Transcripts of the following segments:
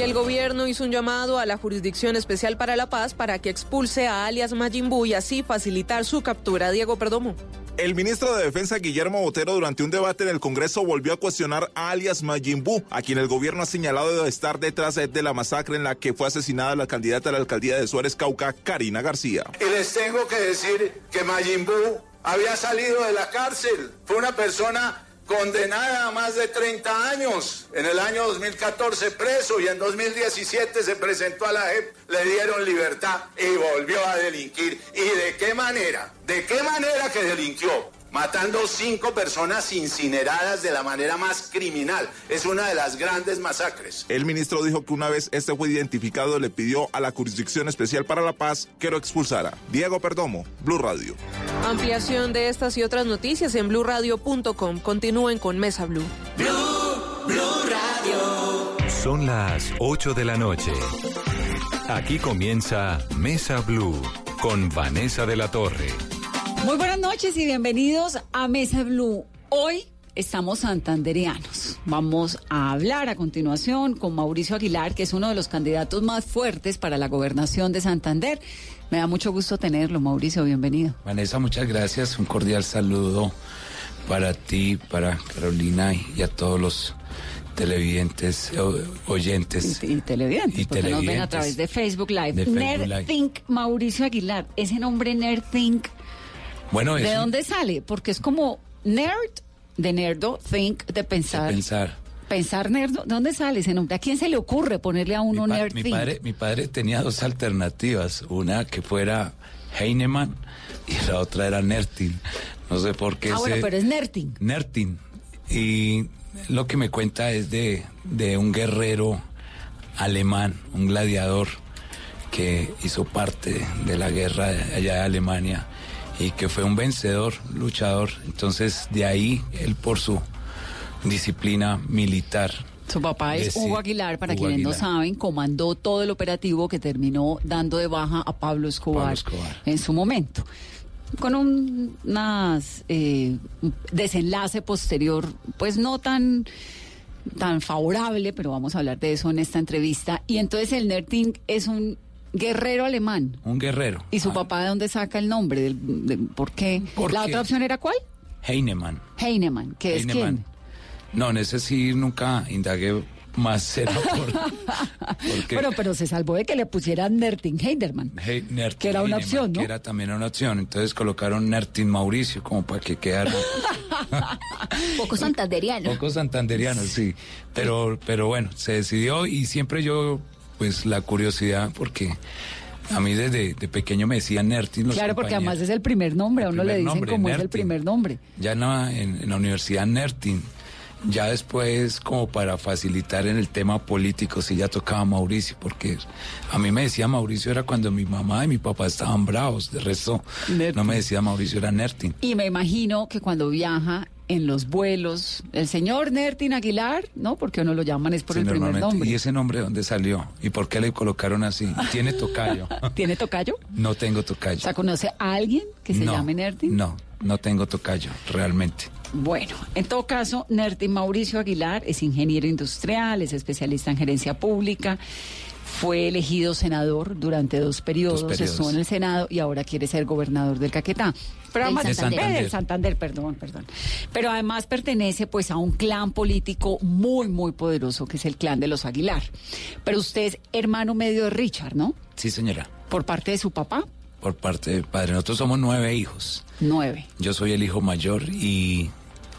Y el gobierno hizo un llamado a la Jurisdicción Especial para la Paz para que expulse a alias Majimbu y así facilitar su captura. Diego Perdomo. El ministro de Defensa Guillermo Botero durante un debate en el Congreso volvió a cuestionar a alias Majimbu, a quien el gobierno ha señalado de estar detrás de la masacre en la que fue asesinada la candidata a la alcaldía de Suárez Cauca, Karina García. Y les tengo que decir que Majimbu había salido de la cárcel. Fue una persona condenada a más de 30 años. En el año 2014 preso y en 2017 se presentó a la JEP, le dieron libertad y volvió a delinquir. ¿Y de qué manera? ¿De qué manera que delinquió? Matando cinco personas incineradas de la manera más criminal. Es una de las grandes masacres. El ministro dijo que una vez este fue identificado le pidió a la Jurisdicción Especial para la Paz que lo expulsara. Diego Perdomo, Blue Radio. Ampliación de estas y otras noticias en bluradio.com. Continúen con Mesa Blue. Blue, Blue Radio. Son las 8 de la noche. Aquí comienza Mesa Blue con Vanessa de la Torre. Muy buenas noches y bienvenidos a Mesa Blue. Hoy estamos santandereanos. Vamos a hablar a continuación con Mauricio Aguilar, que es uno de los candidatos más fuertes para la gobernación de Santander. Me da mucho gusto tenerlo, Mauricio, bienvenido. Vanessa, muchas gracias. Un cordial saludo para ti, para Carolina y a todos los televidentes, oyentes. Y, televidentes, porque nos ven a través de Facebook Live. Nerd Think, Mauricio Aguilar. Ese nombre Nerd Think bueno, ¿De dónde sale? Porque es como nerd, de nerdo, think, de pensar. pensar. Pensar nerdo, ¿de dónde sale ese nombre? ¿A quién se le ocurre ponerle a uno nerd mi think? Padre, mi padre tenía dos alternativas, una que fuera Heinemann y la otra era Nertin. No sé por qué. Ah, bueno, pero es Nertin. Nertin. Y lo que me cuenta es de, de un guerrero alemán, un gladiador que hizo parte de la guerra allá de Alemania y que fue un vencedor, luchador. Entonces, de ahí él por su disciplina militar. Su papá es Hugo Aguilar, para quienes no saben, comandó todo el operativo que terminó dando de baja a Pablo Escobar, en su momento con un eh, desenlace posterior, pues no tan tan favorable, pero vamos a hablar de eso en esta entrevista. Y entonces el Nerting es un Guerrero alemán. Un guerrero. ¿Y su ah. papá de dónde saca el nombre? Del, ¿Por qué? ¿La otra opción era cuál? Heinemann. Heinemann, ¿qué es quién? No, en ese sí nunca indagué más cero Bueno, pero se salvó de que le pusieran Nertin Heiderman. que era una opción, ¿no? Que era también una opción. Entonces colocaron Nertin Mauricio como para que quedara... Poco santanderiano. Poco santanderiano, sí. Pero, pero bueno, se decidió y siempre yo pues la curiosidad porque a mí desde de pequeño me decían Nertin. claro, porque además es el primer nombre, a uno le dicen como es el primer nombre. Ya no, en, la universidad Nertin. Ya después, como para facilitar en el tema político, sí ya tocaba Mauricio, porque a mí me decía Mauricio era cuando mi mamá y mi papá estaban bravos, de resto no me decía Mauricio, era Nertin. Y me imagino que cuando viaja en los vuelos. El señor Nertin Aguilar, ¿no? Porque no lo llaman es por el primer nombre. ¿Y ese nombre dónde salió? ¿Y por qué le colocaron así? ¿Tiene tocayo? ¿Tiene tocayo? No tengo tocayo. O sea, ¿conoce a alguien que se llame Nertin? No, no tengo tocayo, realmente. Bueno, en todo caso, Nertin Mauricio Aguilar es ingeniero industrial, es especialista en gerencia pública fue elegido senador durante dos periodos, estuvo en el Senado y ahora quiere ser gobernador del Caquetá. Pero además Santander. Santander, perdón, perdón. Pero además pertenece pues a un clan político muy, muy poderoso que es el clan de los Aguilar. Pero usted es hermano medio de Richard, ¿no? Sí, señora. ¿Por parte de su papá? Por parte del padre. Nosotros somos nueve hijos. Nueve. Yo soy el hijo mayor y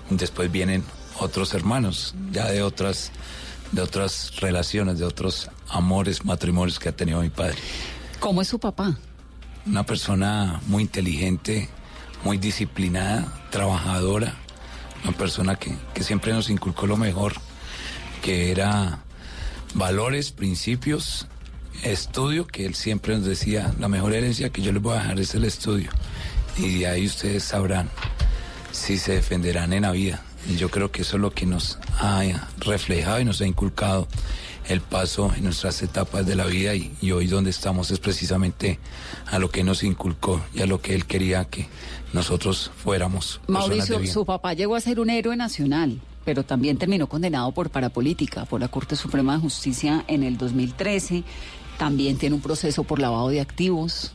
después vienen otros hermanos, ya de otras de otras relaciones, de otros amores, matrimonios que ha tenido mi padre. ¿Cómo es su papá? Una persona muy inteligente, muy disciplinada, trabajadora, una persona que, que siempre nos inculcó lo mejor, que era valores, principios, estudio, que él siempre nos decía, la mejor herencia que yo les voy a dejar es el estudio. Y de ahí ustedes sabrán si se defenderán en la vida. Y yo creo que eso es lo que nos ha reflejado y nos ha inculcado el paso en nuestras etapas de la vida y, hoy donde estamos es precisamente a lo que nos inculcó y a lo que él quería que nosotros fuéramos. Mauricio, su papá llegó a ser un héroe nacional. pero también terminó condenado por parapolítica por la Corte Suprema de Justicia en el 2013. También tiene un proceso por lavado de activos.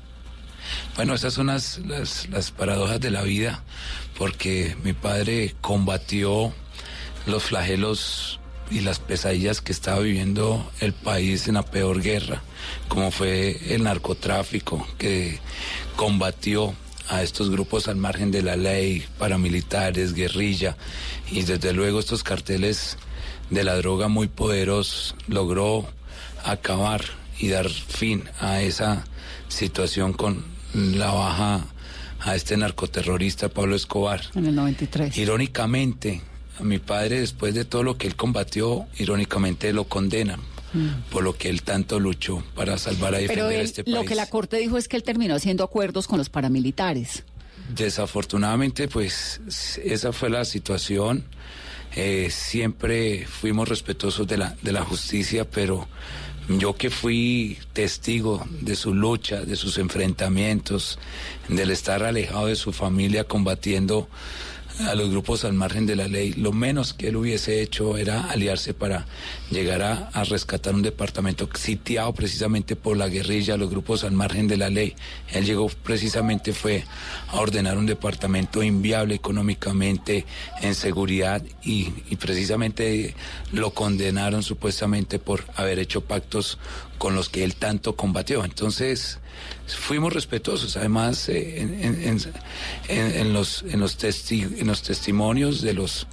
Bueno, esas son las, las, paradojas de la vida, porque mi padre combatió los flagelos y las pesadillas que estaba viviendo el país en la peor guerra, como fue el narcotráfico, que combatió a estos grupos al margen de la ley, paramilitares, guerrilla, y desde luego estos carteles de la droga muy poderosos logró acabar y dar fin a esa situación con la baja a este narcoterrorista Pablo Escobar. En el 93. Irónicamente, a mi padre, después de todo lo que él combatió, irónicamente lo condenan mm. por lo que él tanto luchó para salvar a defender Pero este país. Lo que la Corte dijo es que él terminó haciendo acuerdos con los paramilitares. Desafortunadamente, pues esa fue la situación. Eh, siempre fuimos respetuosos de la, de la justicia, pero yo que fui testigo de su lucha, de sus enfrentamientos, del estar alejado de su familia combatiendo a los grupos al margen de la ley. Lo menos que él hubiese hecho era aliarse para llegar a, rescatar un departamento sitiado precisamente por la guerrilla, los grupos al margen de la ley. Él llegó precisamente fue a ordenar un departamento inviable económicamente, en seguridad y, y precisamente lo condenaron supuestamente por haber hecho pactos con los que él tanto combatió. Entonces, fuimos respetuosos. Además, eh, en, los, en, los en los testimonios de los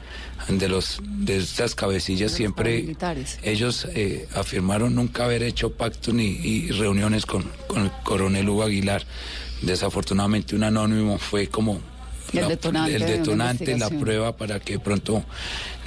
de los de estas cabecillas siempre ellos eh, afirmaron nunca haber hecho pactos ni reuniones con, con el coronel Hugo Aguilar. Desafortunadamente un anónimo fue como el detonante, el detonante la prueba para que pronto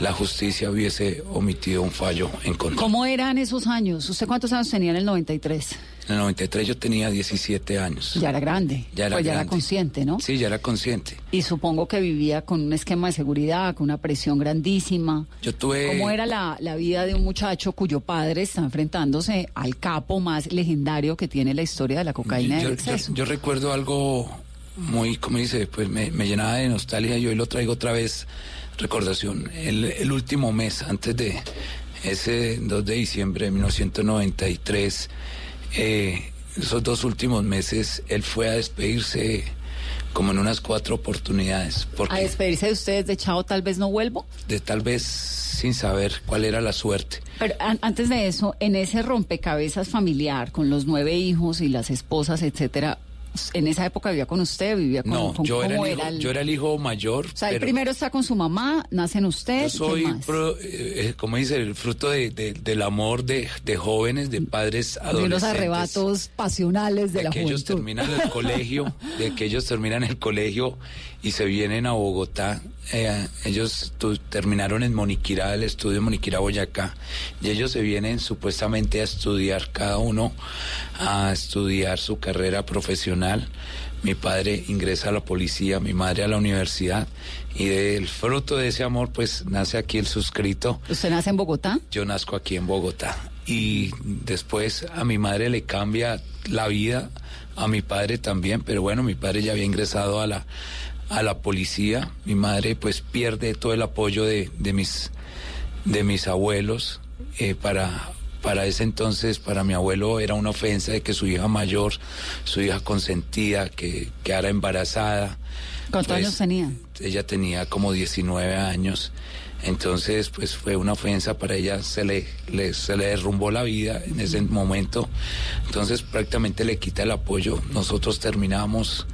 la justicia hubiese omitido un fallo en contra. ¿Cómo eran esos años? ¿Usted cuántos años tenía en el 93? En el 93 yo tenía 17 años. Ya era grande. Ya era, pues ya era consciente, ¿no? Sí, ya era consciente. Y supongo que vivía con un esquema de seguridad, con una presión grandísima. Yo tuve... ¿Cómo era la, vida de un muchacho cuyo padre está enfrentándose al capo más legendario que tiene la historia de la cocaína yo, del exceso? yo recuerdo algo muy, como dice, pues me, llenaba de nostalgia. Yo hoy lo traigo otra vez, recordación. El, último mes, antes de ese 2 de diciembre de 1993, eh, esos dos últimos meses, él fue a despedirse como en unas cuatro oportunidades. ¿A despedirse de ustedes de Chao tal vez no vuelvo? De tal vez sin saber cuál era la suerte. Pero antes de eso, en ese rompecabezas familiar, con los nueve hijos y las esposas, etcétera, en esa época vivía con usted, vivía con, no, yo era, el hijo, yo era el hijo mayor. O sea, el primero está con su mamá, nacen ustedes. Yo soy, eh, eh, como dice, el fruto de, del amor de, jóvenes, de padres adolescentes. De los arrebatos pasionales de, de la que ellos terminan el colegio, de que ellos terminan el colegio y se vienen a Bogotá. Eh, ellos terminaron en Moniquirá, el estudio Moniquirá, Boyacá, y ellos se vienen supuestamente a estudiar, cada uno a estudiar su carrera profesional. Mi padre ingresa a la policía, mi madre a la universidad, y del fruto de ese amor, pues nace aquí el suscrito. ¿Usted nace en Bogotá? Yo nazco aquí en Bogotá. Y después a mi madre le cambia la vida, a mi padre también, pero bueno, mi padre ya había ingresado a la a la policía. Mi madre pues pierde todo el apoyo de, de mis, de mis abuelos. Eh, para, para ese entonces, para mi abuelo era una ofensa de que su hija mayor, su hija consentida, que quedara embarazada. ¿Cuántos pues, años tenía? Ella tenía como 19 años. Entonces, pues fue una ofensa para ella, se le, le, se le derrumbó la vida en ese momento. Entonces, prácticamente le quita el apoyo. Nosotros terminamos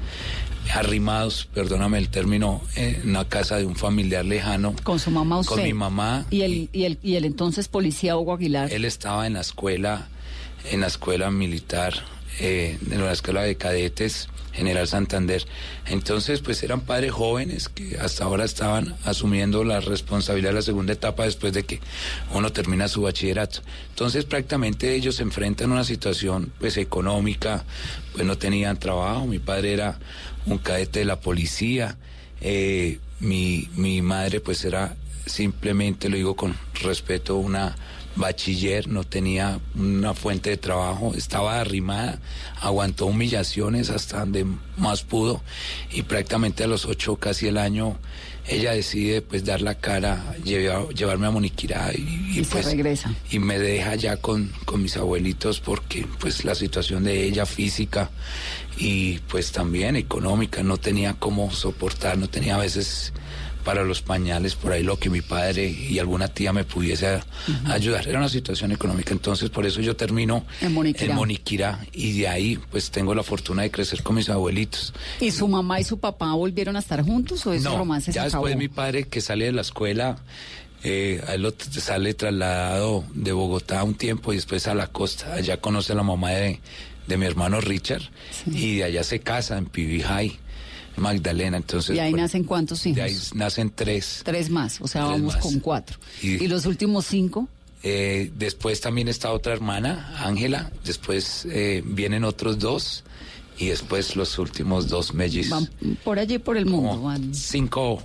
arrimados, perdóname el término, en la casa de un familiar lejano. Con su mamá usted. Con mi mamá. ¿Y el, y el, y el entonces policía Hugo Aguilar? Él estaba en la escuela, en la escuela militar, eh, en la escuela de cadetes. General Santander. Entonces, pues eran padres jóvenes que hasta ahora estaban asumiendo la responsabilidad de la segunda etapa después de que uno termina su bachillerato. Entonces, prácticamente ellos se enfrentan a una situación pues económica, pues no tenían trabajo, mi padre era un cadete de la policía. Eh, mi, mi madre pues era simplemente, lo digo con respeto, una bachiller, no tenía una fuente de trabajo, estaba arrimada, aguantó humillaciones hasta donde más pudo y prácticamente a los ocho, casi el año, ella decide pues dar la cara, llevarme a Moniquirá y, pues regresa. Y me deja ya con, con mis abuelitos porque pues la situación de ella física y pues también económica no tenía cómo soportar, no tenía a veces para los pañales, por ahí lo que mi padre y alguna tía me pudiese ayudar. Era una situación económica, entonces por eso yo termino en Moniquirá. y de ahí pues tengo la fortuna de crecer con mis abuelitos. ¿Y su mamá y su papá volvieron a estar juntos o ese no, romance ya después mi padre que sale de la escuela... Eh, él sale trasladado de Bogotá un tiempo y después a la costa. Allá conoce a la mamá de, de mi hermano Richard y de allá se casa en Pibijay. Magdalena. Entonces, ¿Y ahí nacen cuántos hijos? De ahí nacen tres. Tres más, o sea, vamos con cuatro. Y, los últimos cinco? Eh, después también está otra hermana, Ángela. Después eh, vienen otros dos. Y después los últimos dos mellizos. Van por allí, por el mundo. Van. Cinco,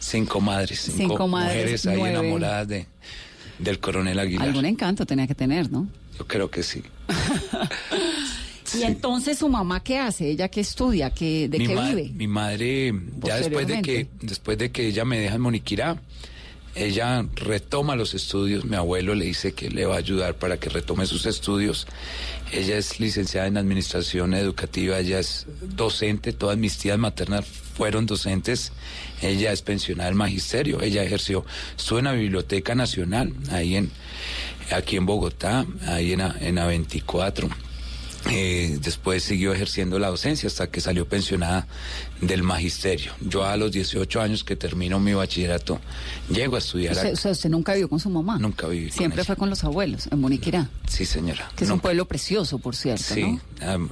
cinco madres, cinco, mujeres ahí enamoradas de, del coronel Aguilar. Algún encanto tenía que tener, ¿no? Yo creo que sí. Y entonces su mamá qué hace, ella qué estudia, ¿Qué, de qué vive. Mi madre ya después de que después de que ella me deja en Moniquirá, ella retoma los estudios, mi abuelo le dice que le va a ayudar para que retome sus estudios. Ella es licenciada en administración educativa, ella es docente, todas mis tías maternas fueron docentes, ella es pensionada del magisterio, ella ejerció, estuvo en la Biblioteca Nacional, ahí en, aquí en Bogotá, ahí en, en A24 eh, después siguió ejerciendo la docencia hasta que salió pensionada del magisterio. Yo a los 18 años que termino mi bachillerato, llego a estudiar. O sea, usted nunca vivió con su mamá. Nunca viví. Siempre fue con los abuelos, en Moniquirá. Sí, señora. Que es un pueblo precioso, por cierto. Sí,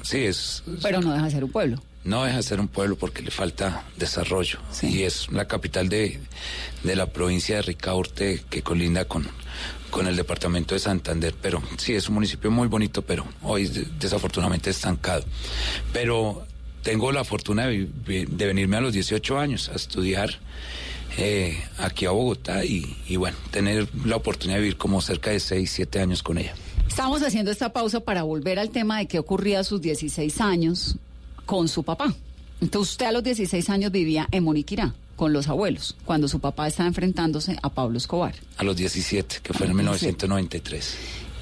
sí, es. Pero no deja de ser un pueblo. No deja de ser un pueblo porque le falta desarrollo. Y es la capital de, de la provincia de Ricaurte que colinda con, con el departamento de Santander, pero sí, es un municipio muy bonito, pero hoy desafortunadamente estancado. Pero tengo la fortuna de, venirme a los 18 años a estudiar eh, aquí a Bogotá y, y, bueno, tener la oportunidad de vivir como cerca de 6, 7 años con ella. Estamos haciendo esta pausa para volver al tema de qué ocurría a sus 16 años con su papá. Entonces usted a los 16 años vivía en Moniquirá con los abuelos, cuando su papá estaba enfrentándose a Pablo Escobar. A los 17, que fue en 1993.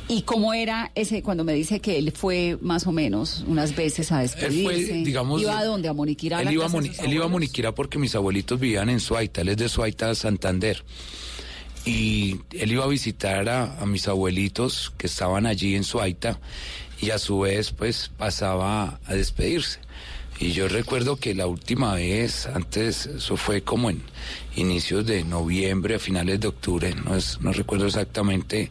¿Y cómo era ese, cuando me dice que él fue más o menos unas veces a despedirse? digamos, ¿Iba a dónde? ¿A Moniquirá? Él, iba, a él iba a Moniquirá porque mis abuelitos vivían en Suaita, él es de Suaita, Santander. Y él iba a visitar a, a mis abuelitos que estaban allí en Suaita y a su vez pues pasaba a despedirse. Y yo recuerdo que la última vez, antes, eso fue como en inicios de noviembre, a finales de octubre, no, es, no recuerdo exactamente,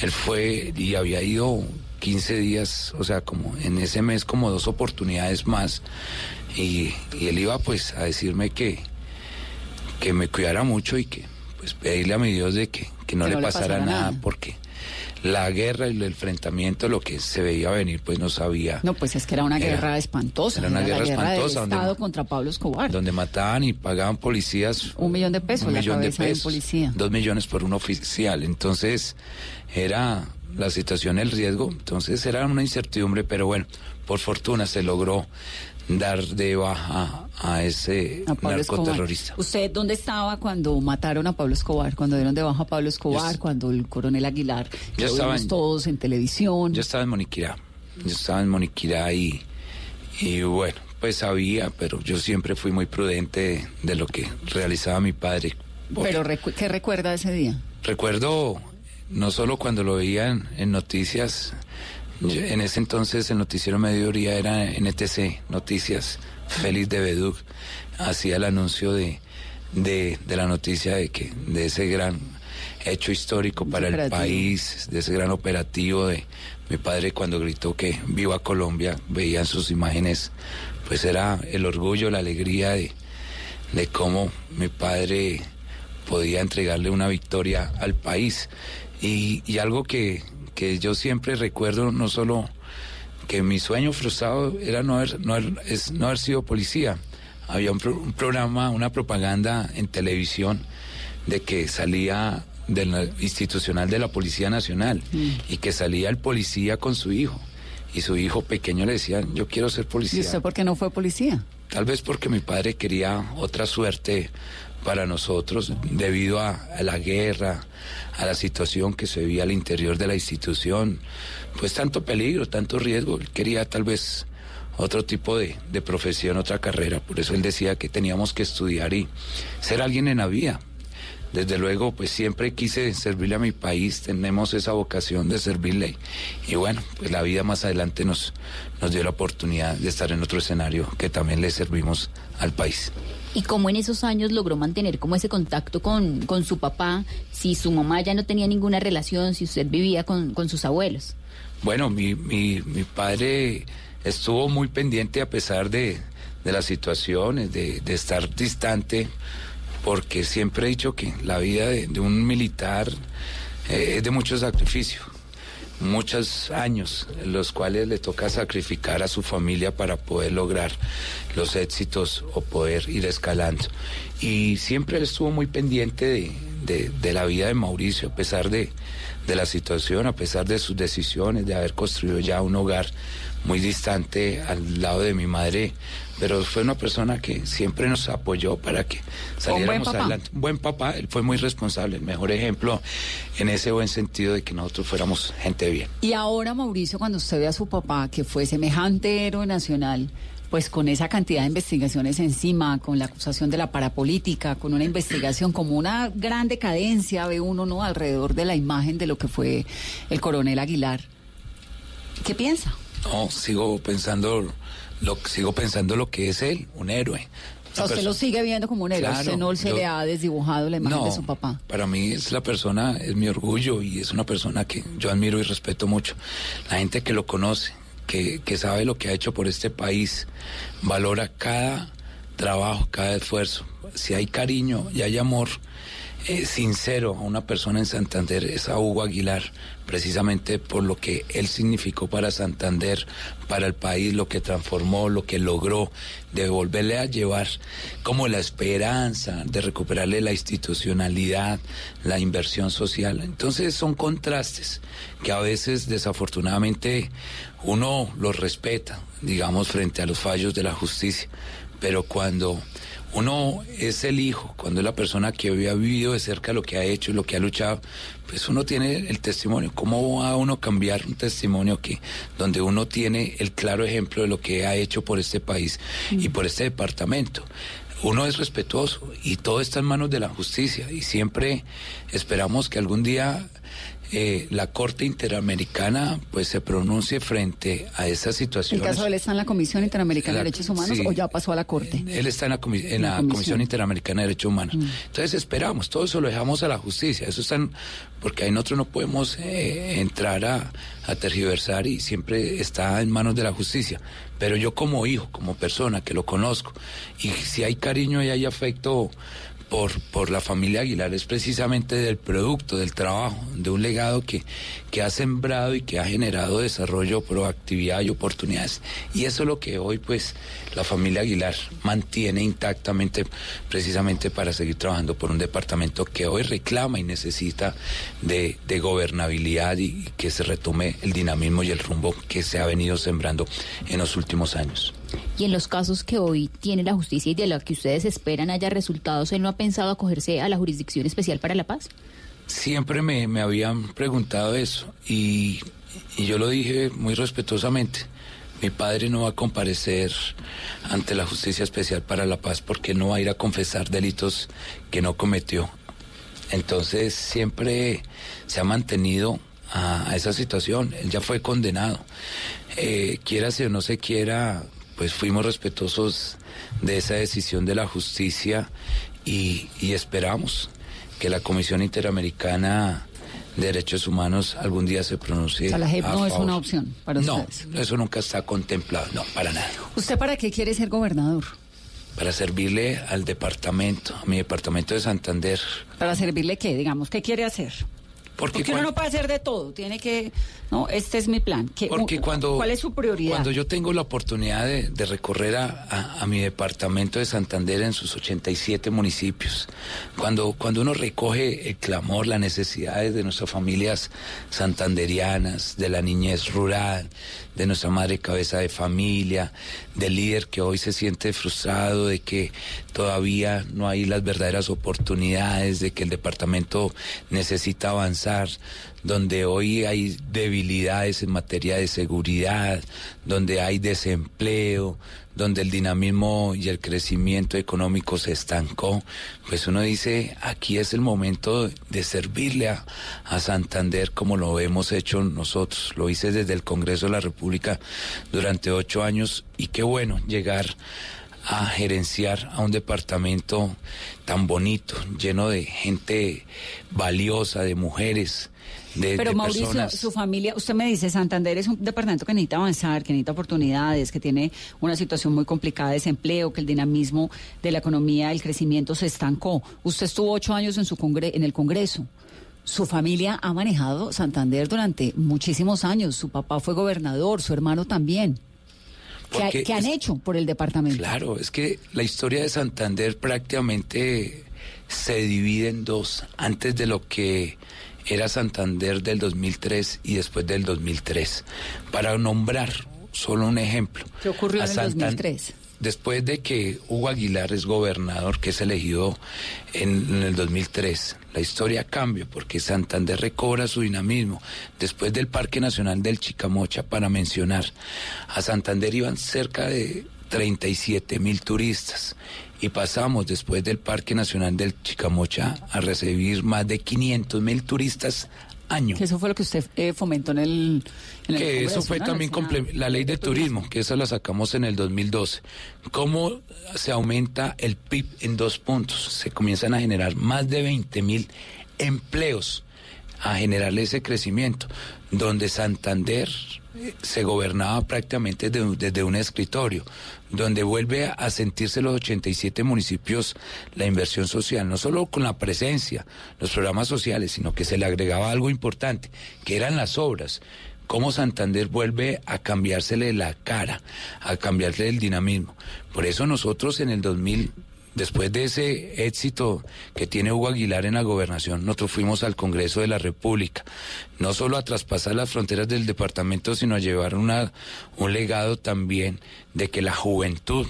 él fue y había ido 15 días, o sea, como en ese mes como dos oportunidades más, y, y él iba pues a decirme que, que me cuidara mucho y que pues pedirle a mi Dios de que, que no, le, pasara, nada, porque la guerra y el enfrentamiento, lo que se veía venir, pues no sabía. No, pues es que era una guerra espantosa. Era una guerra, espantosa. Estado contra Pablo Escobar. Donde mataban y pagaban policías. Un millón de pesos. Un millón de pesos. policía. Dos millones por un oficial. Entonces, era la situación, el riesgo. Entonces, era una incertidumbre, pero bueno, por fortuna se logró dar de baja a ese narcoterrorista. ¿Usted dónde estaba cuando mataron a Pablo Escobar? Cuando dieron de baja a Pablo Escobar, cuando el coronel Aguilar, ya estaban todos en televisión. Yo estaba en Moniquirá, yo estaba en Moniquirá y, y bueno, pues sabía, pero yo siempre fui muy prudente de, lo que realizaba mi padre. ¿Pero qué recuerda ese día? Recuerdo no solo cuando lo veía en noticias, en ese entonces el noticiero mediodía era NTC, Noticias, Félix de Beduc hacía el anuncio de, de, la noticia de que de ese gran hecho histórico para el país, de ese gran operativo de mi padre cuando gritó que viva Colombia, veían sus imágenes, pues era el orgullo, la alegría de, de cómo mi padre podía entregarle una victoria al país. Y, y algo que, que yo siempre recuerdo no solo que mi sueño frustrado era no haber, no es, no haber sido policía. Había un, programa, una propaganda en televisión de que salía institucional de la Policía Nacional mm. y que salía el policía con su hijo y su hijo pequeño le decía, yo quiero ser policía. ¿Y usted por qué no fue policía? Tal vez porque mi padre quería otra suerte para nosotros debido a, la guerra, a la situación que se vivía al interior de la institución, pues tanto peligro, tanto riesgo, él quería tal vez otro tipo de, de profesión, otra carrera, por eso él decía que teníamos que estudiar y ser alguien en la vida, desde luego, pues siempre quise servirle a mi país, tenemos esa vocación de servirle. Y bueno, pues la vida más adelante nos, nos dio la oportunidad de estar en otro escenario que también le servimos al país. ¿Y cómo en esos años logró mantener como ese contacto con, con su papá, si su mamá ya no tenía ninguna relación, si usted vivía con, con sus abuelos? Bueno, mi, mi, mi padre estuvo muy pendiente a pesar de, de las situaciones, de, de estar distante porque siempre he dicho que la vida de, un militar eh, es de mucho sacrificio, muchos años los cuales le toca sacrificar a su familia para poder lograr los éxitos o poder ir escalando. Y siempre él estuvo muy pendiente de, la vida de Mauricio, a pesar de, de la situación, a pesar de sus decisiones, de haber construido ya un hogar muy distante al lado de mi madre, pero fue una persona que siempre nos apoyó para que saliéramos adelante. Un buen papá, él fue muy responsable, el mejor ejemplo en ese buen sentido de que nosotros fuéramos gente bien. Y ahora, Mauricio, cuando usted ve a su papá, que fue semejante héroe nacional, pues con esa cantidad de investigaciones encima, con la acusación de la parapolítica, con una investigación como una gran decadencia, ve uno, ¿no?, alrededor de la imagen de lo que fue el coronel Aguilar. ¿Qué piensa? No, sigo pensando lo sigo pensando lo que es él, un héroe. O sea, usted lo sigue viendo como un héroe, usted no se le ha desdibujado la imagen de su papá. Para mí es la persona, es mi orgullo y es una persona que yo admiro y respeto mucho. La gente que lo conoce, que, que sabe lo que ha hecho por este país, valora cada trabajo, cada esfuerzo. Si hay cariño y hay amor, sincero a una persona en Santander es a Hugo Aguilar, precisamente por lo que él significó para Santander, para el país, lo que transformó, lo que logró, de volverle a llevar como la esperanza de recuperarle la institucionalidad, la inversión social. Entonces son contrastes que a veces desafortunadamente uno los respeta, digamos, frente a los fallos de la justicia, pero cuando uno es el hijo, cuando es la persona que había vivido de cerca lo que ha hecho y lo que ha luchado, pues uno tiene el testimonio. ¿Cómo va a uno cambiar un testimonio que donde uno tiene el claro ejemplo de lo que ha hecho por este país y por este departamento? Uno es respetuoso y todo está en manos de la justicia y siempre esperamos que algún día eh, la Corte Interamericana pues se pronuncie frente a esa situación. ¿El caso de él está en la Comisión Interamericana de Derechos Humanos o ya pasó a la Corte? Él está en la, en la, Comisión. Interamericana de Derechos Humanos. Mm. Entonces esperamos, todo eso lo dejamos a la justicia. Eso están, porque ahí nosotros no podemos eh, entrar a, a tergiversar y siempre está en manos de la justicia. Pero yo como hijo, como persona que lo conozco, y si hay cariño y hay afecto por, por la familia Aguilar es precisamente del producto, del trabajo, de un legado que, que ha sembrado y que ha generado desarrollo, proactividad y oportunidades. Y eso es lo que hoy pues la familia Aguilar mantiene intactamente precisamente para seguir trabajando por un departamento que hoy reclama y necesita de, de gobernabilidad y que se retome el dinamismo y el rumbo que se ha venido sembrando en los últimos años. Y en los casos que hoy tiene la justicia y de los que ustedes esperan haya resultados, ¿él no ha pensado acogerse a la Jurisdicción Especial para la Paz? Siempre me, habían preguntado eso y, y yo lo dije muy respetuosamente. Mi padre no va a comparecer ante la Justicia Especial para la Paz porque no va a ir a confesar delitos que no cometió. Entonces siempre se ha mantenido a, esa situación. Él ya fue condenado. Eh, quiera o no se quiera, pues fuimos respetuosos de esa decisión de la justicia y, esperamos que la Comisión Interamericana de Derechos Humanos algún día se pronuncie. O la JEP no es una opción para ustedes. No, eso nunca está contemplado, no, para nada. ¿Usted para qué quiere ser gobernador? Para servirle al departamento, a mi departamento de Santander. ¿Para servirle qué? Digamos, ¿qué quiere hacer? Porque, uno no puede hacer de todo, tiene que, no, este es mi plan. porque cuando, ¿Cuál es su prioridad? Cuando yo tengo la oportunidad de, recorrer a, mi departamento de Santander en sus 87 municipios, cuando, cuando uno recoge el clamor, las necesidades de nuestras familias santanderianas, de la niñez rural, de nuestra madre cabeza de familia, del líder que hoy se siente frustrado, de que todavía no hay las verdaderas oportunidades, de que el departamento necesita avanzar, donde hoy hay debilidades en materia de seguridad, donde hay desempleo, donde el dinamismo y el crecimiento económico se estancó, pues uno dice, aquí es el momento de servirle a, Santander como lo hemos hecho nosotros. Lo hice desde el Congreso de la República durante ocho años y qué bueno llegar a gerenciar a un departamento tan bonito, lleno de gente valiosa, de mujeres, pero Mauricio, su familia, usted me dice, Santander es un departamento que necesita avanzar, que necesita oportunidades, que tiene una situación muy complicada de desempleo, que el dinamismo de la economía, el crecimiento se estancó. Usted estuvo ocho años en, su en el Congreso. Su familia ha manejado Santander durante muchísimos años. Su papá fue gobernador, su hermano también. ¿Qué, han hecho por el departamento? Claro, es que la historia de Santander prácticamente se divide en dos. Antes de lo que era Santander del 2003 y después del 2003. Para nombrar solo un ejemplo. ¿Qué ocurrió en el 2003? Después de que Hugo Aguilar es gobernador, que es elegido en, el 2003, la historia cambia porque Santander recobra su dinamismo. Después del Parque Nacional del Chicamocha, para mencionar, a Santander iban cerca de 37 mil turistas y pasamos después del Parque Nacional del Chicamocha a recibir más de 500 mil turistas año. Que eso fue lo que usted eh, fomentó en el... que eso fue también la ley de turismo, que esa la sacamos en el 2012. ¿Cómo se aumenta el PIB en dos puntos? Se comienzan a generar más de 20 mil empleos a generarle ese crecimiento, donde Santander eh, se gobernaba prácticamente desde un escritorio, donde vuelve a sentirse los 87 municipios la inversión social, no solo con la presencia, los programas sociales, sino que se le agregaba algo importante, que eran las obras. Cómo Santander vuelve a cambiársele la cara, a cambiarle el dinamismo. Por eso nosotros en el 2000 Después de ese éxito que tiene Hugo Aguilar en la gobernación, nosotros fuimos al Congreso de la República, no solo a traspasar las fronteras del departamento, sino a llevar una, un legado también de que la juventud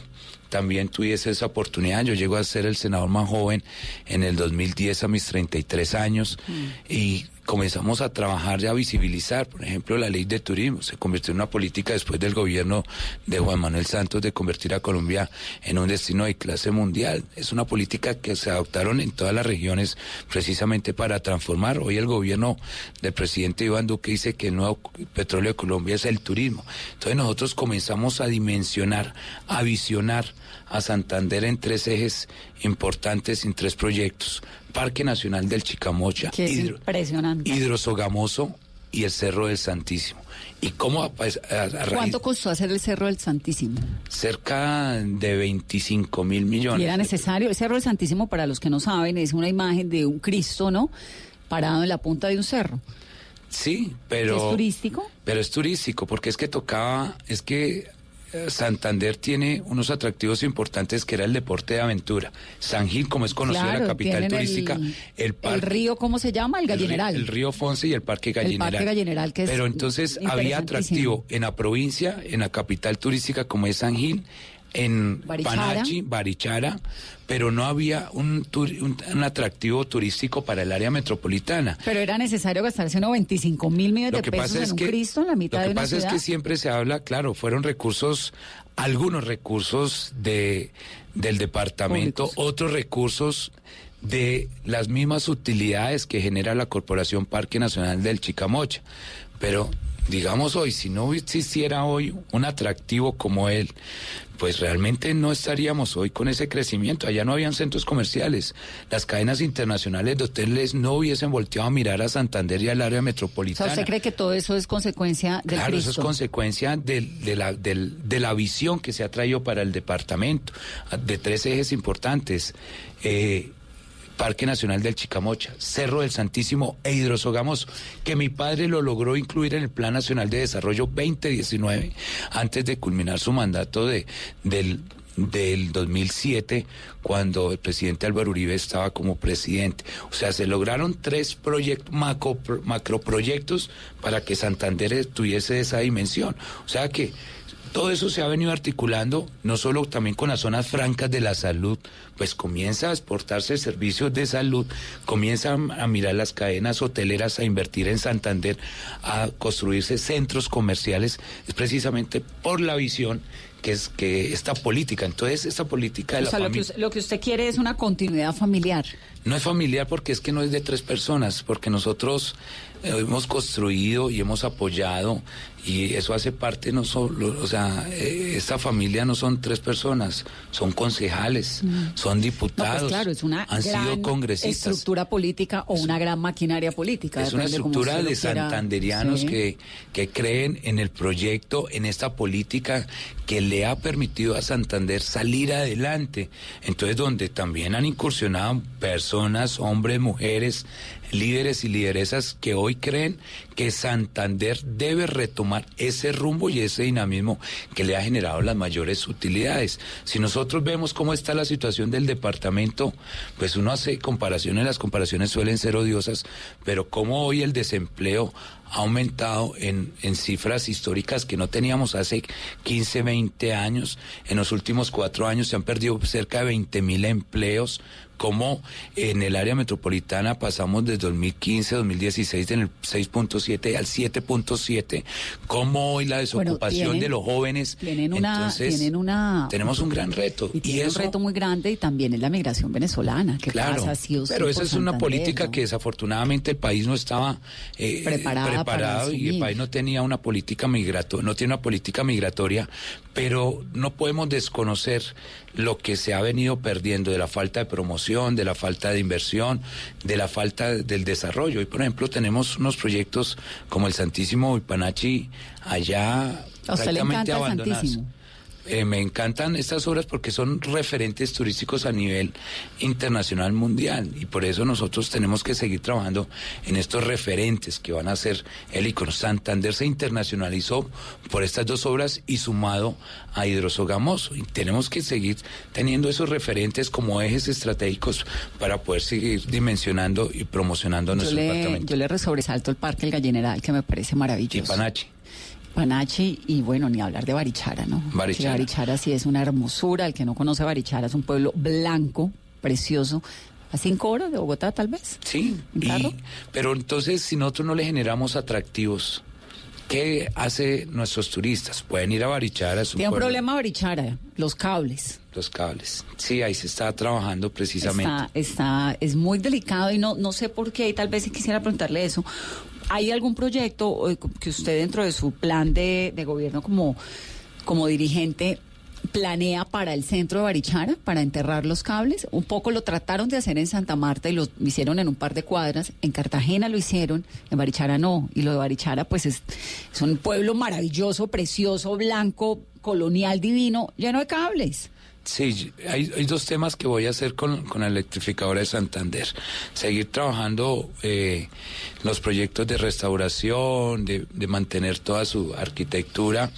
también tuviese esa oportunidad. Yo llego a ser el senador más joven en el 2010 a mis 33 años mm. y comenzamos a trabajar y a visibilizar, por ejemplo, la ley de turismo. Se convirtió en una política después del gobierno de Juan Manuel Santos de convertir a Colombia en un destino de clase mundial. Es una política que se adoptaron en todas las regiones precisamente para transformar. Hoy el gobierno del presidente Iván Duque dice que el nuevo petróleo de Colombia es el turismo. Entonces nosotros comenzamos a dimensionar, a visionar a Santander en tres ejes importantes, en tres proyectos. Parque Nacional del Chicamocha, Hidrosogamoso y el Cerro del Santísimo. ¿Y cómo pues, ¿Cuánto costó hacer el Cerro del Santísimo? Cerca de 25 mil millones. Y era necesario. El Cerro del Santísimo, para los que no saben, es una imagen de un Cristo, ¿no? Parado en la punta de un cerro. Sí, pero... ¿Es turístico? Pero es turístico, porque es que tocaba, es que Santander tiene unos atractivos importantes que era el deporte de aventura. San Gil, como es conocida la capital turística, el, el, río, ¿cómo se llama? El Gallineral. El, río Fonse y el Parque Gallineral. El Parque Gallineral que es Pero entonces había atractivo en la provincia, en la capital turística como es San Gil, en Panachi, Barichara, pero no había un, un, atractivo turístico para el área metropolitana. Pero era necesario gastarse unos 25 mil millones de pesos en un Cristo en la mitad de una Lo que pasa es que siempre se habla, claro, fueron recursos, algunos recursos de del departamento, otros recursos de las mismas utilidades que genera la Corporación Parque Nacional del Chicamocha. Pero digamos hoy, si no existiera hoy un atractivo como él, pues realmente no estaríamos hoy con ese crecimiento. Allá no habían centros comerciales. Las cadenas internacionales de hoteles no hubiesen volteado a mirar a Santander y al área metropolitana. ¿Usted cree que todo eso es consecuencia del Claro, eso es consecuencia de, la, de la visión que se ha traído para el departamento, de tres ejes importantes. Eh, Parque Nacional del Chicamocha, Cerro del Santísimo e Hidrosogamoso, que mi padre lo logró incluir en el Plan Nacional de Desarrollo 2019 antes de culminar su mandato de, del del 2007 cuando el presidente Álvaro Uribe estaba como presidente. O sea, se lograron tres proyectos, macro, macroproyectos para que Santander tuviese esa dimensión. O sea que todo eso se ha venido articulando, no solo también con las zonas francas de la salud, pues comienza a exportarse servicios de salud, comienza a mirar las cadenas hoteleras, a invertir en Santander, a construirse centros comerciales, es precisamente por la visión que es que esta política, entonces esta política de o la sea, lo que, lo que usted quiere es una continuidad familiar. No es familiar porque es que no es de tres personas, porque nosotros eh, hemos construido y hemos apoyado y eso hace parte no solo, o sea, eh, esta familia no son tres personas, son concejales, mm. son diputados, no, pues claro, es una han gran sido congresistas. estructura política o una gran maquinaria política. Es una estructura de santanderianos sí. que, que creen en el proyecto, en esta política que le ha permitido a Santander salir adelante. Entonces, donde también han incursionado personas, hombres, mujeres, líderes y lideresas que hoy creen que Santander debe retomar ese rumbo y ese dinamismo que le ha generado las mayores utilidades. Si nosotros vemos cómo está la situación del departamento, pues uno hace comparaciones, las comparaciones suelen ser odiosas, pero cómo hoy el desempleo ha aumentado en, en, cifras históricas que no teníamos hace 15, 20 años. En los últimos cuatro años se han perdido cerca de 20 mil empleos. Como en el área metropolitana pasamos desde 2015, 2016 en el 6.7 al 7.7. Como hoy la desocupación bueno, tienen, de los jóvenes. Tienen una, Entonces, tienen una, tenemos un gran reto. Y, tienen eso, un reto muy grande y también es la migración venezolana. Que claro, pasa sí o sí pero esa es una política ¿no? que desafortunadamente el país no estaba eh, para preparado y el país no tenía una política migratoria, no tiene una política migratoria, pero no podemos desconocer lo que se ha venido perdiendo de la falta de promoción, de la falta de inversión, de la falta del desarrollo. Y por ejemplo tenemos unos proyectos como el Santísimo Ipanachi allá prácticamente abandonados. Eh, me encantan estas obras porque son referentes turísticos a nivel internacional mundial y por eso nosotros tenemos que seguir trabajando en estos referentes que van a ser el icono. Santander se internacionalizó por estas dos obras y sumado a Hidrosogamoso y tenemos que seguir teniendo esos referentes como ejes estratégicos para poder seguir dimensionando y promocionando Yo nuestro le, departamento. yo le resobresalto el Parque El Gallineral, que me parece Y maravilloso. Panachi y bueno, ni hablar de Barichara, ¿no? Barichara. Sí, Barichara sí es una hermosura. El que no conoce Barichara es un pueblo blanco, precioso. A cinco horas de Bogotá, tal vez. Sí, ¿En y- pero entonces si nosotros no le generamos atractivos, ¿qué hace nuestros turistas? Pueden ir a Barichara, es un Tiene un problema Barichara, los cables. los cables. Sí, ahí se está trabajando precisamente. Está, está, es muy delicado y no, no sé por qué, y tal vez si quisiera preguntarle eso. ¿Hay algún proyecto eh, que usted dentro de su plan de, de gobierno como, como dirigente planea para el centro de Barichara, para enterrar los cables? Un poco lo trataron de hacer en Santa Marta y lo hicieron en un par de cuadras. En Cartagena lo hicieron, en Barichara no. Y lo de Barichara, pues es, es un pueblo maravilloso, precioso, blanco, colonial, divino, lleno de cables. Sí, hay, hay dos temas que voy a hacer con, con la electrificadora de Santander. Seguir trabajando eh, los proyectos de restauración, de, de mantener toda su arquitectura,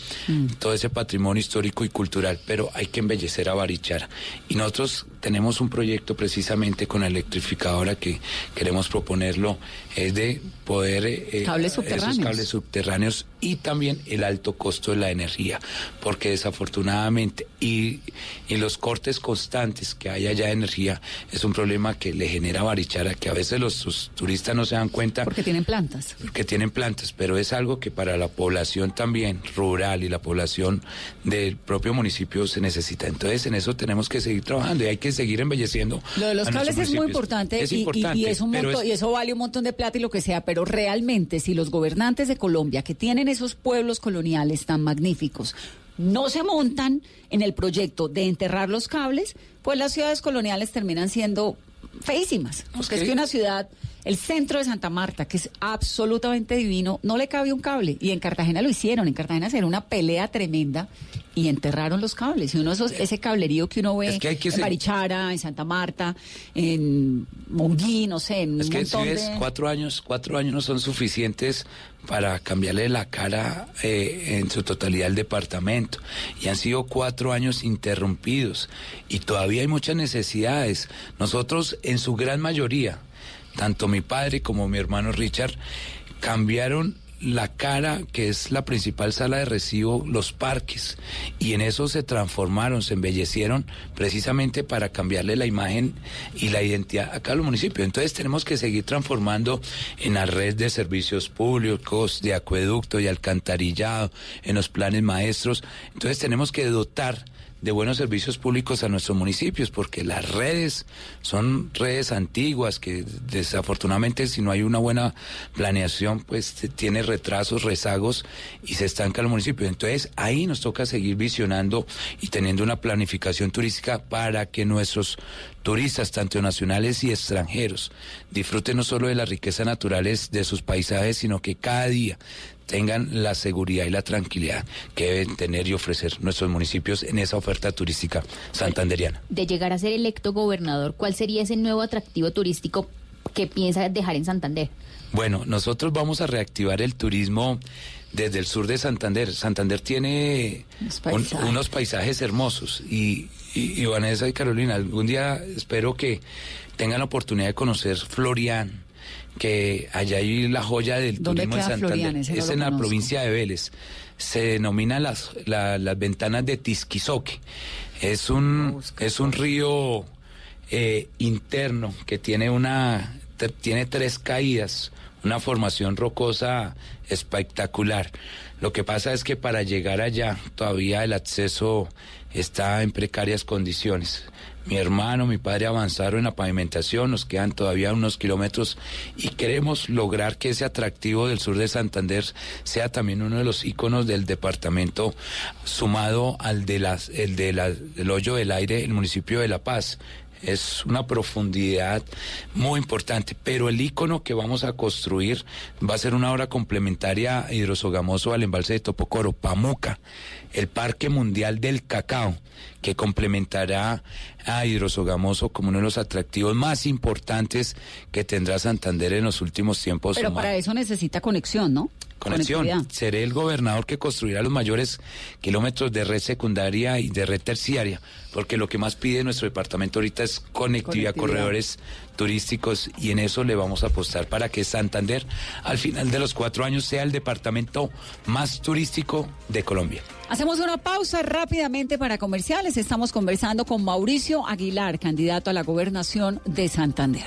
todo ese patrimonio histórico y cultural, pero hay que embellecer a Barichara. Y nosotros tenemos un proyecto precisamente con la electrificadora que queremos proponerlo, es de poder... eh, Cables esos subterráneos. cables subterráneos y también el alto costo de la energía, porque desafortunadamente y, y los cortes constantes que hay allá de energía es un problema que le genera a Barichara, que a veces los, sus turistas no se dan cuenta Porque tienen plantas. que tienen plantas, pero es algo que para la población también rural y la población del propio municipio se necesita. Entonces en eso tenemos que seguir trabajando y hay que seguir embelleciendo. Lo de los a cables es muy importante, Es y- y- importante, y, es un es- y eso vale un montón de plata y lo que sea, pero realmente si los gobernantes de Colombia que tienen esos pueblos coloniales tan magníficos no se montan en el proyecto de enterrar los cables, pues las ciudades coloniales terminan siendo feísimas. Porque es que una ciudad, el centro de Santa Marta, que es absolutamente divino, no le cabe un cable. Y en Cartagena lo hicieron. En Cartagena se era una pelea tremenda y enterraron los cables. Y uno esos, ese cablerío que uno ve en Barichara, en Santa Marta, en Monguí, no sé, en es que si ves, cuatro años, cuatro años no son suficientes para cambiarle la cara eh, en su totalidad al departamento. Y han sido cuatro años interrumpidos. Y todavía hay muchas necesidades. Nosotros, en su gran mayoría, tanto mi padre como mi hermano Richard, cambiaron la cara, que es la principal sala de recibo, los parques, y en eso se transformaron, se embellecieron precisamente para cambiarle la imagen y la identidad a cada municipio. Entonces tenemos que seguir transformando en la red de servicios públicos, de acueducto y alcantarillado, en los planes maestros. Entonces tenemos que dotar de buenos servicios públicos a nuestros municipios, porque las redes son redes antiguas que desafortunadamente si no hay una buena planeación, pues tiene retrasos, rezagos y se estanca el municipio. Entonces ahí nos toca seguir visionando y teniendo una planificación turística para que nuestros turistas, tanto nacionales y extranjeros, disfruten no solo de las riquezas naturales de sus paisajes, sino que cada día tengan la seguridad y la tranquilidad que deben tener y ofrecer nuestros municipios en esa oferta turística santanderiana. De llegar a ser electo gobernador, ¿cuál sería ese nuevo atractivo turístico que piensa dejar en Santander? Bueno, nosotros vamos a reactivar el turismo desde el sur de Santander. Santander tiene unos paisajes hermosos y, y, Vanessa y Carolina, algún día espero que tengan la oportunidad de conocer Florian, que allá hay la joya del turismo en Santander. es en la provincia de Vélez. Se denomina las, las ventanas de Tisquizoque. Es un, es un río eh, interno que tiene una tiene tres caídas, una formación rocosa espectacular. Lo que pasa es que para llegar allá todavía el acceso está en precarias condiciones. Mi hermano, mi padre avanzaron en la pavimentación, nos quedan todavía unos kilómetros y queremos lograr que ese atractivo del sur de Santander sea también uno de los iconos del departamento, sumado al de las, el de del hoyo del aire, el municipio de La Paz. Es una profundidad muy importante, pero el icono que vamos a construir va a ser una obra complementaria Hidrosogamoso al embalse de Topocoro, Pamuca, el Parque Mundial del Cacao, que complementará a Hidrosogamoso como uno de los atractivos más importantes que tendrá Santander en los últimos tiempos. Pero para eso necesita conexión, ¿no? conexión. Seré el gobernador que construirá los mayores kilómetros de red secundaria y de red terciaria, porque lo que más pide nuestro departamento ahorita es conectividad, corredores turísticos y en eso le vamos a apostar para que Santander al final de los cuatro años sea el departamento más turístico de Colombia. Hacemos una pausa rápidamente para comerciales. Estamos conversando con Mauricio Aguilar, candidato a la gobernación de Santander.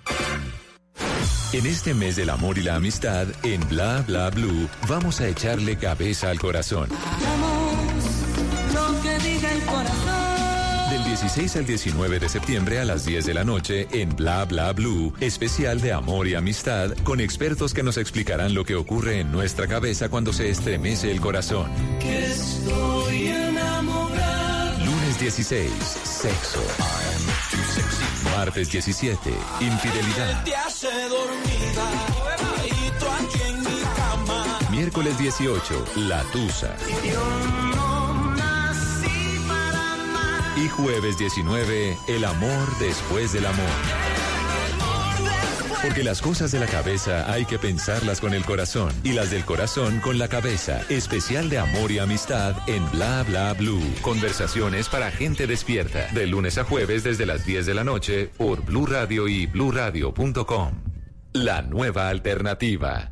En este mes del amor y la amistad, en Bla Bla Blue, vamos a echarle cabeza al corazón. Del 16 al 19 de septiembre a las 10 de la noche en Bla Bla Blue, especial de amor y amistad con expertos que nos explicarán lo que ocurre en nuestra cabeza cuando se estremece el corazón. Lunes 16, sexo. Martes 17, infidelidad. Miércoles 18, la tusa. Y jueves 19, el amor después del amor. Porque las cosas de la cabeza hay que pensarlas con el corazón y las del corazón con la cabeza. Especial de amor y amistad en Bla Bla Blue. Conversaciones para gente despierta. De lunes a jueves desde las 10 de la noche por Blue Radio y bluradio.com. La nueva alternativa.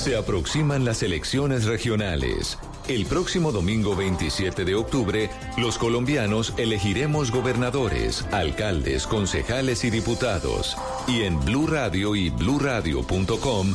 Se aproximan las elecciones regionales. El próximo domingo 27 de octubre, los colombianos elegiremos gobernadores, alcaldes, concejales y diputados. Y en Blue Radio y bluradio.com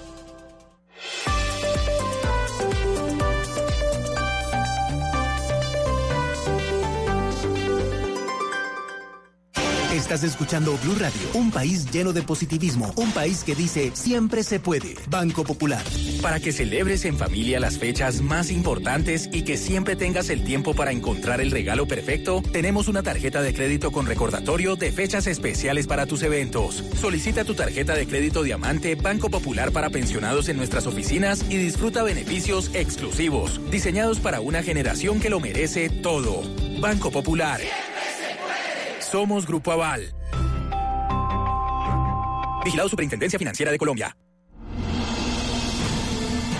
Estás escuchando Blue Radio, un país lleno de positivismo, un país que dice siempre se puede. Banco Popular. Para que celebres en familia las fechas más importantes y que siempre tengas el tiempo para encontrar el regalo perfecto, tenemos una tarjeta de crédito con recordatorio de fechas especiales para tus eventos. Solicita tu tarjeta de crédito Diamante Banco Popular para pensionados en nuestras oficinas y disfruta beneficios exclusivos, diseñados para una generación que lo merece todo. Banco Popular. Somos Grupo Aval. Vigilado Superintendencia Financiera de Colombia.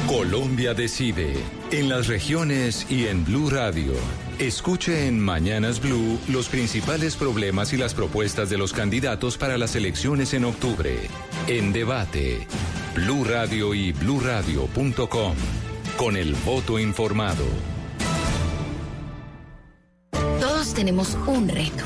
Colombia decide. En las regiones y en Blue Radio. Escuche en Mañanas Blue los principales problemas y las propuestas de los candidatos para las elecciones en octubre. En debate. Blue Radio y bluradio.com. Con el voto informado. Todos tenemos un reto,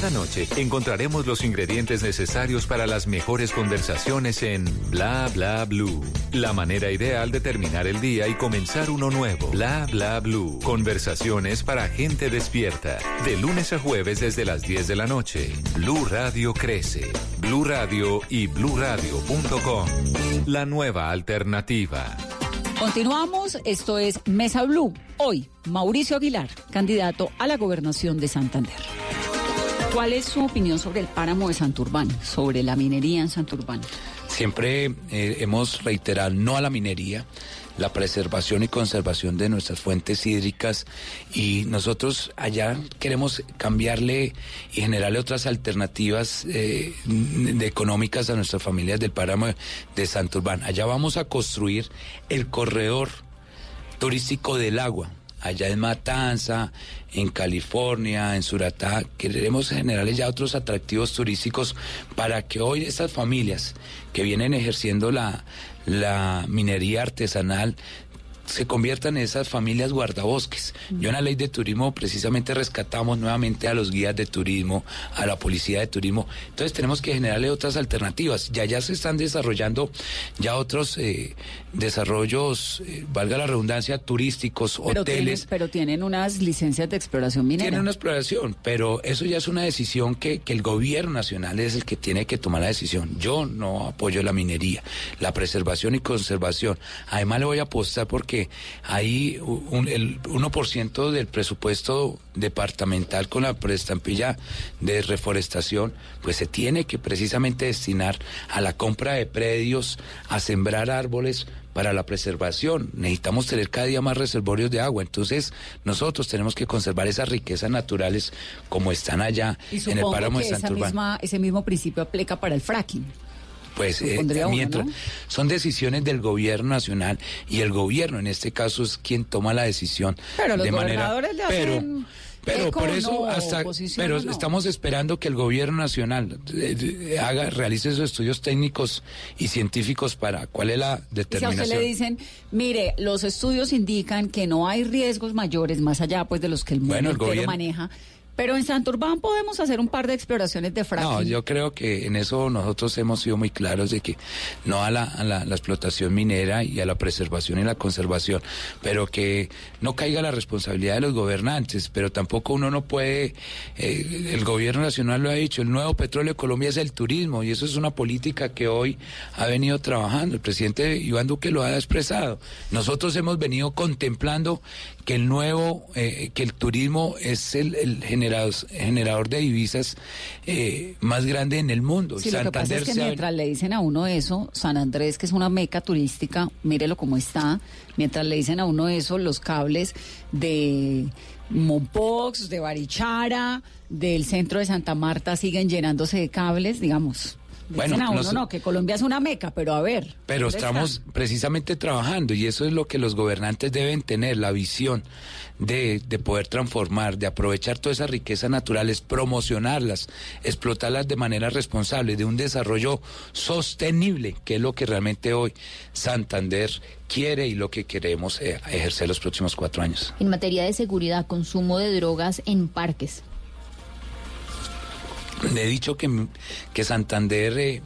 Cada noche encontraremos los ingredientes necesarios para las mejores conversaciones en Bla Bla Blue. La manera ideal de terminar el día y comenzar uno nuevo. Bla Bla Blue. Conversaciones para gente despierta. De lunes a jueves desde las 10 de la noche. Blue Radio crece. Blue Radio y bluradio.com. La nueva alternativa. Continuamos, esto es Mesa Blue. Hoy, Mauricio Aguilar, candidato a la gobernación de Santander. ¿Cuál es su opinión sobre el páramo de Santurbán, sobre la minería en Santurbán? Siempre eh, hemos reiterado no a la minería, la preservación y conservación de nuestras fuentes hídricas y nosotros allá queremos cambiarle y generarle otras alternativas eh, económicas a nuestras familias del páramo de Santurbán. Allá vamos a construir el corredor turístico del agua allá en Matanza, en California, en Suratá. Queremos generarles ya otros atractivos turísticos para que hoy estas familias que vienen ejerciendo la, la minería artesanal se conviertan en esas familias guardabosques. Yo en la ley de turismo precisamente rescatamos nuevamente a los guías de turismo, a la policía de turismo. Entonces tenemos que generarle otras alternativas. Ya ya se están desarrollando ya otros eh, desarrollos, eh, valga la redundancia, turísticos, hoteles. pero tienen unas licencias de exploración minera. Tienen una exploración, pero eso ya es una decisión que, que el gobierno nacional es el que tiene que tomar la decisión. Yo no apoyo la minería, la preservación y conservación. Además le voy a apostar porque hay un, el 1% del presupuesto departamental con la prestampilla de reforestación, pues se tiene que precisamente destinar a la compra de predios, a sembrar árboles para la preservación. Necesitamos tener cada día más reservorios de agua. Entonces, nosotros tenemos que conservar esas riquezas naturales como están allá en el páramo de Santurbán. ese mismo principio aplica para el fracking Pues eh, mientras son decisiones del gobierno nacional y el gobierno en este caso es quien toma la decisión pero los de manera le pero pero por eso hasta pero estamos esperando que el gobierno nacional eh, haga realice esos estudios técnicos y científicos para cuál es la determinación. Si a usted le dicen, mire, los estudios indican que no hay riesgos mayores más allá pues de los que el mundo entero maneja pero en Santurbán podemos hacer un par de exploraciones de fracking. No, yo creo que en eso nosotros hemos sido muy claros de que no a la, explotación minera y a la preservación y la conservación, pero que no caiga la responsabilidad de los gobernantes, pero tampoco uno no puede, eh, el gobierno nacional lo ha dicho, el nuevo petróleo de Colombia es el turismo y eso es una política que hoy ha venido trabajando, el presidente Iván Duque lo ha expresado. Nosotros hemos venido contemplando que el nuevo, eh, que el turismo es el, el generador de divisas eh, más grande en el mundo. Sí, lo que pasa es que mientras le dicen a uno eso, San Andrés, que es una meca turística, mírelo cómo está, mientras le dicen a uno eso, los cables de Mompox, de Barichara, del centro de Santa Marta siguen llenándose de cables, digamos. Bueno, no, no, que Colombia es una meca, pero a ver. Pero estamos precisamente trabajando y eso es lo que los gobernantes deben tener, la visión de, de poder transformar, de aprovechar todas esas riquezas naturales, promocionarlas, explotarlas de manera responsable, de un desarrollo sostenible, que es lo que realmente hoy Santander quiere y lo que queremos eh, ejercer los próximos cuatro años. En materia de seguridad, consumo de drogas en parques. Le he dicho que, que Santander eh,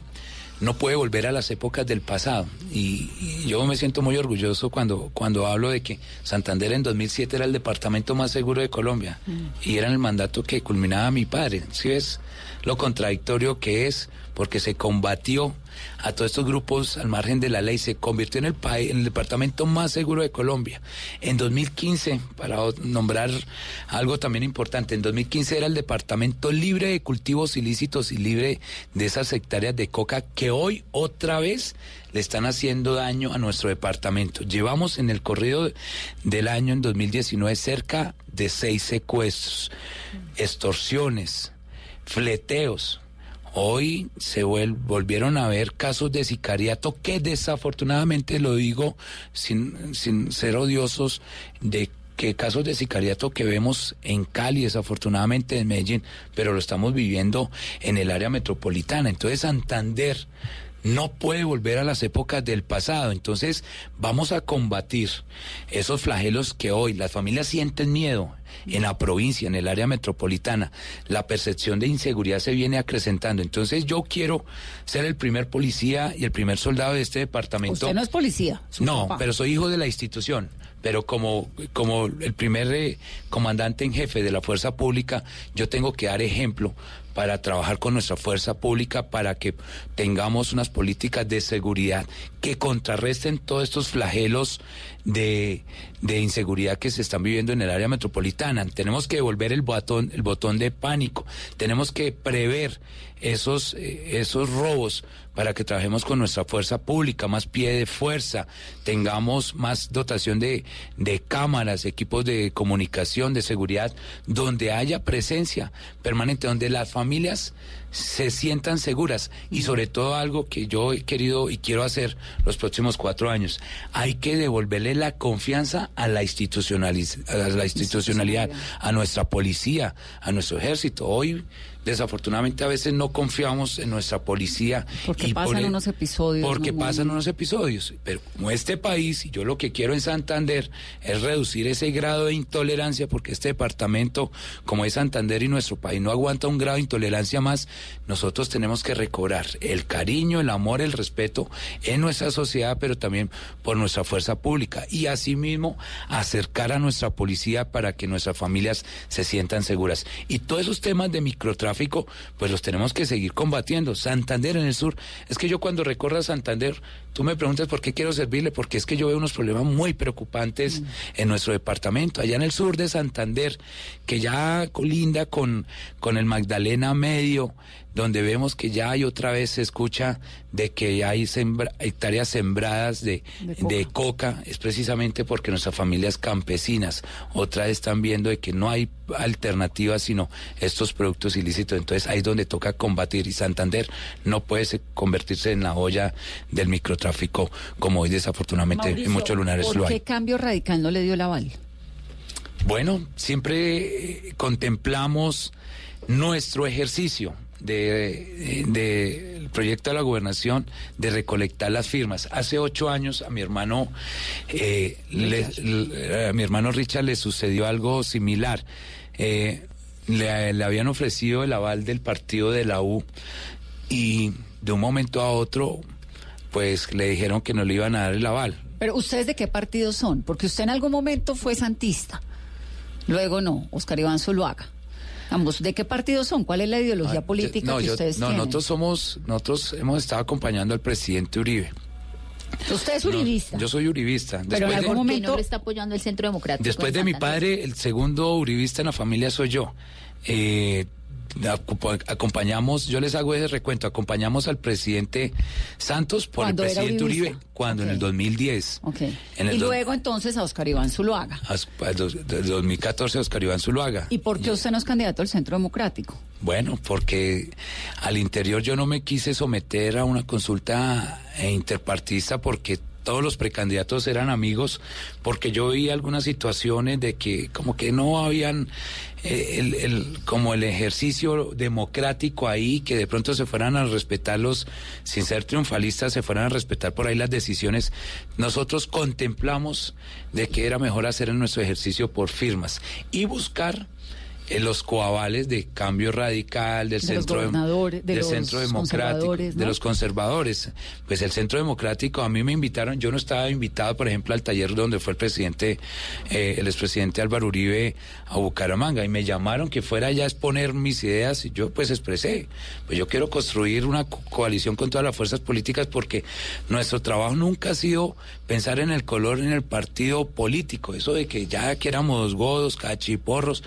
no puede volver a las épocas del pasado. Y, yo me siento muy orgulloso cuando, cuando hablo de que Santander en 2007 era el departamento más seguro de Colombia. Mm. Y era el mandato que culminaba mi padre. ¿Sí ves lo contradictorio que es? Porque se combatió a todos estos grupos al margen de la ley, se convirtió en el, país, en el departamento más seguro de Colombia. En 2015, para nombrar algo también importante, en 2015 era el departamento libre de cultivos ilícitos y libre de esas hectáreas de coca que hoy otra vez le están haciendo daño a nuestro departamento. Llevamos en el corrido del año en 2019 cerca de seis secuestros, extorsiones, fleteos, Hoy se volvieron a ver casos de sicariato que desafortunadamente, lo digo sin, sin ser odiosos, de que casos de sicariato que vemos en Cali, desafortunadamente en Medellín, pero lo estamos viviendo en el área metropolitana. Entonces Santander no puede volver a las épocas del pasado. Entonces vamos a combatir esos flagelos que hoy las familias sienten miedo en la provincia, en el área metropolitana, la percepción de inseguridad se viene acrecentando. Entonces yo quiero ser el primer policía y el primer soldado de este departamento. Usted no es policía. No, pero soy hijo de la institución. Pero como, como el primer eh, comandante en jefe de la fuerza pública, yo tengo que dar ejemplo para trabajar con nuestra fuerza pública para que tengamos unas políticas de seguridad que contrarresten todos estos flagelos de, de inseguridad que se están viviendo en el área metropolitana. Tenemos que devolver el botón, el botón de pánico. Tenemos que prever esos, eh, esos robos para que trabajemos con nuestra fuerza pública, más pie de fuerza, tengamos más dotación de, de cámaras, equipos de comunicación, de seguridad, donde haya presencia permanente, donde las familias se sientan seguras y sobre todo algo que yo he querido y quiero hacer los próximos cuatro años, hay que devolverle la confianza a la, a la institucionalidad, a nuestra policía, a nuestro ejército. Hoy desafortunadamente a veces no confiamos en nuestra policía. Porque pasan unos episodios. Porque pasan unos episodios. Pero como este país, y yo lo que quiero en Santander es reducir ese grado de intolerancia, porque este departamento, como es Santander y nuestro país, no aguanta un grado de intolerancia más, nosotros tenemos que recobrar el cariño, el amor, el respeto en nuestra sociedad, pero también por nuestra fuerza pública. Y asimismo, acercar a nuestra policía para que nuestras familias se sientan seguras. Y todos esos temas de microtráfico, pues los tenemos que seguir combatiendo. Santander en el sur, es que yo cuando recorra Santander, tú me preguntas por qué quiero servirle, porque es que yo veo unos problemas muy preocupantes mm. en nuestro departamento, allá en el sur de Santander, que ya colinda con, con el Magdalena Medio, donde vemos que ya hay otra vez se escucha de que hay hectáreas sembradas de, de coca. es precisamente porque nuestras familias campesinas otra vez están viendo de que no hay alternativas sino estos productos ilícitos. Entonces ahí es donde toca combatir y Santander no puede convertirse en la olla del microtráfico como hoy desafortunadamente en muchos lugares lo hay. ¿Qué cambio radical no le dio el aval? Bueno, siempre eh, contemplamos nuestro ejercicio del de, proyecto de la gobernación de recolectar las firmas. Hace ocho años a mi hermano, eh, a mi hermano Richard le sucedió algo similar. Eh, le, le, habían ofrecido el aval del partido de la U y de un momento a otro, pues le dijeron que no le iban a dar el aval. Pero ustedes de qué partido son? Porque usted en algún momento fue santista, luego no, Oscar Iván Zuluaga. Ambos, ¿de qué partido son? ¿Cuál es la ideología ah, política que ustedes no, nosotros somos, nosotros hemos estado acompañando al presidente Uribe. Usted es uribista. yo soy uribista. Pero en algún momento no le está apoyando el Centro Democrático. Después de mi padre, el segundo uribista en la familia soy yo. Eh, acompañamos, yo les hago ese recuento, acompañamos al presidente Santos por el presidente Uribe cuando en el 2010. y luego entonces a Oscar Iván Zuluaga. En 2014 a Oscar Iván Zuluaga. ¿Y por qué usted no es candidato al Centro Democrático? Bueno, porque al interior yo no me quise someter a una consulta interpartista porque todos los precandidatos eran amigos, porque yo vi algunas situaciones de que como que no habían eh, el, como el ejercicio democrático ahí, que de pronto se fueran a respetar los, sin ser triunfalistas, se fueran a respetar por ahí las decisiones. Nosotros contemplamos de que era mejor hacer en nuestro ejercicio por firmas y buscar los coavales de cambio radical del centro del centro democrático de los conservadores. Pues el centro democrático a mí me invitaron yo no estaba invitado por ejemplo al taller donde fue el presidente eh, el expresidente Álvaro Uribe a Bucaramanga y me llamaron que fuera allá a exponer mis ideas y yo pues expresé pues yo quiero construir una coalición con todas las fuerzas políticas porque nuestro trabajo nunca ha sido pensar en el color en el partido político eso de que ya que éramos godos cachiporros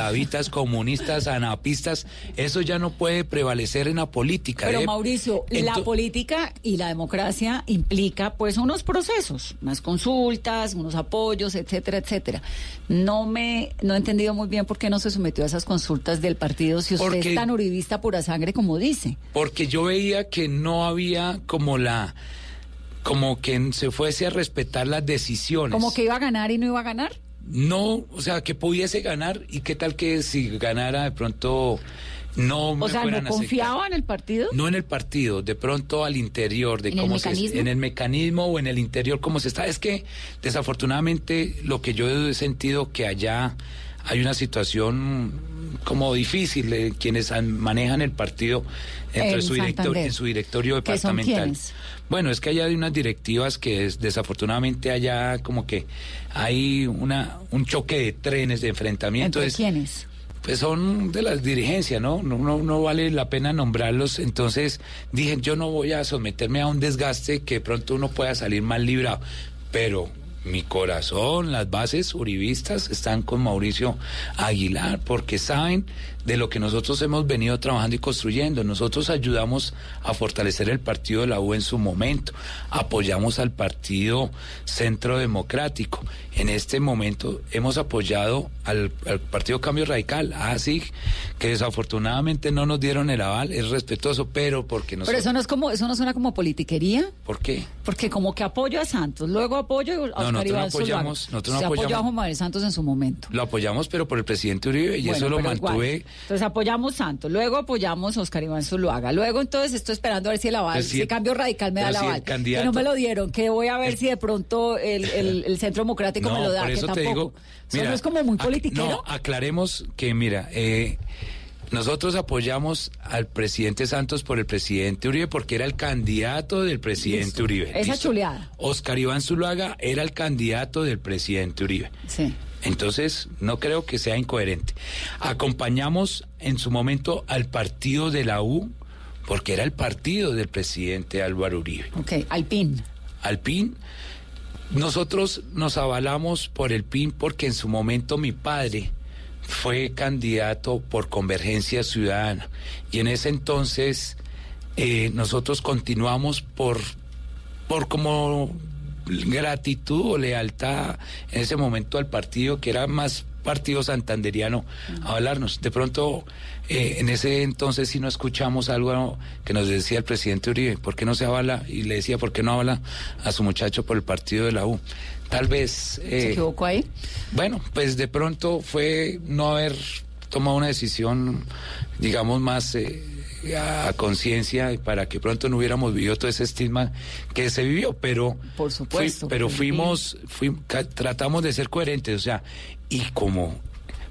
chulavitas, comunistas, anapistas, eso ya no puede prevalecer en la política. Pero ¿eh? Mauricio, la política y la democracia implica pues unos procesos, unas consultas, unos apoyos, etcétera, etcétera. No me no he entendido muy bien por qué no se sometió a esas consultas del partido si usted es tan uribista pura sangre como dice. Porque yo veía que no había como la como que se fuese a respetar las decisiones. Como que iba a ganar y no iba a ganar no, o sea, que pudiese ganar y qué tal que si ganara de pronto no o sea, ¿no confiaba en el partido? No en el partido, de pronto al interior de cómo se en el mecanismo o en el interior cómo se está. Es que desafortunadamente lo que yo he sentido que allá hay una situación como difícil de quienes manejan el partido entre su director, en su directorio departamental. Bueno, es que allá hay unas directivas que es, desafortunadamente allá como que hay una un choque de trenes de enfrentamiento. ¿Entre quiénes? Pues son de las dirigencias, ¿no? ¿no? No, no vale la pena nombrarlos. Entonces dije, yo no voy a someterme a un desgaste que pronto uno pueda salir mal librado. Pero mi corazón, las bases uribistas están con Mauricio Aguilar, porque saben de lo que nosotros hemos venido trabajando y construyendo. Nosotros ayudamos a fortalecer el partido de la U en su momento, apoyamos al partido Centro Democrático. En este momento hemos apoyado al, Partido Cambio Radical, así que desafortunadamente no nos dieron el aval, es respetuoso, pero porque no Pero eso no es como, eso no suena como politiquería. ¿Por qué? Porque como que apoyo a Santos, luego apoyo a Oscar no, nosotros no apoyamos, nosotros no Se apoyó a Juan Manuel Santos en su momento. Lo apoyamos, pero por el presidente Uribe, y eso lo mantuve entonces apoyamos Santos, luego apoyamos a Oscar Iván Zuluaga, luego entonces estoy esperando a ver si el aval, pues si, cambio radical me da la aval, que no me lo dieron, que voy a ver si de pronto el, el, Centro Democrático me lo da, que tampoco. Digo, eso es como muy politiquero. No, aclaremos que mira, eh, nosotros apoyamos al presidente Santos por el presidente Uribe porque era el candidato del presidente Uribe. Esa chuleada. Oscar Iván Zuluaga era el candidato del presidente Uribe. Sí. Entonces, no creo que sea incoherente. Acompañamos en su momento al partido de la U, porque era el partido del presidente Álvaro Uribe. Ok, al PIN. Al PIN. Nosotros nos avalamos por el PIN porque en su momento mi padre fue candidato por Convergencia Ciudadana. Y en ese entonces eh, nosotros continuamos por, por como gratitud o lealtad en ese momento al partido que era más partido santanderiano a hablarnos. De pronto, eh, en ese entonces sí no escuchamos algo que nos decía el presidente Uribe, ¿por qué no se habla? Y le decía, ¿por qué no habla a su muchacho por el partido de la U? Tal vez... Eh, ¿Se equivocó ahí? Bueno, pues de pronto fue no haber tomado una decisión, digamos, más... Eh, a conciencia para que pronto no hubiéramos vivido todo ese estigma que se vivió, pero por supuesto, pero fuimos, fuimos, tratamos de ser coherentes, o sea, y como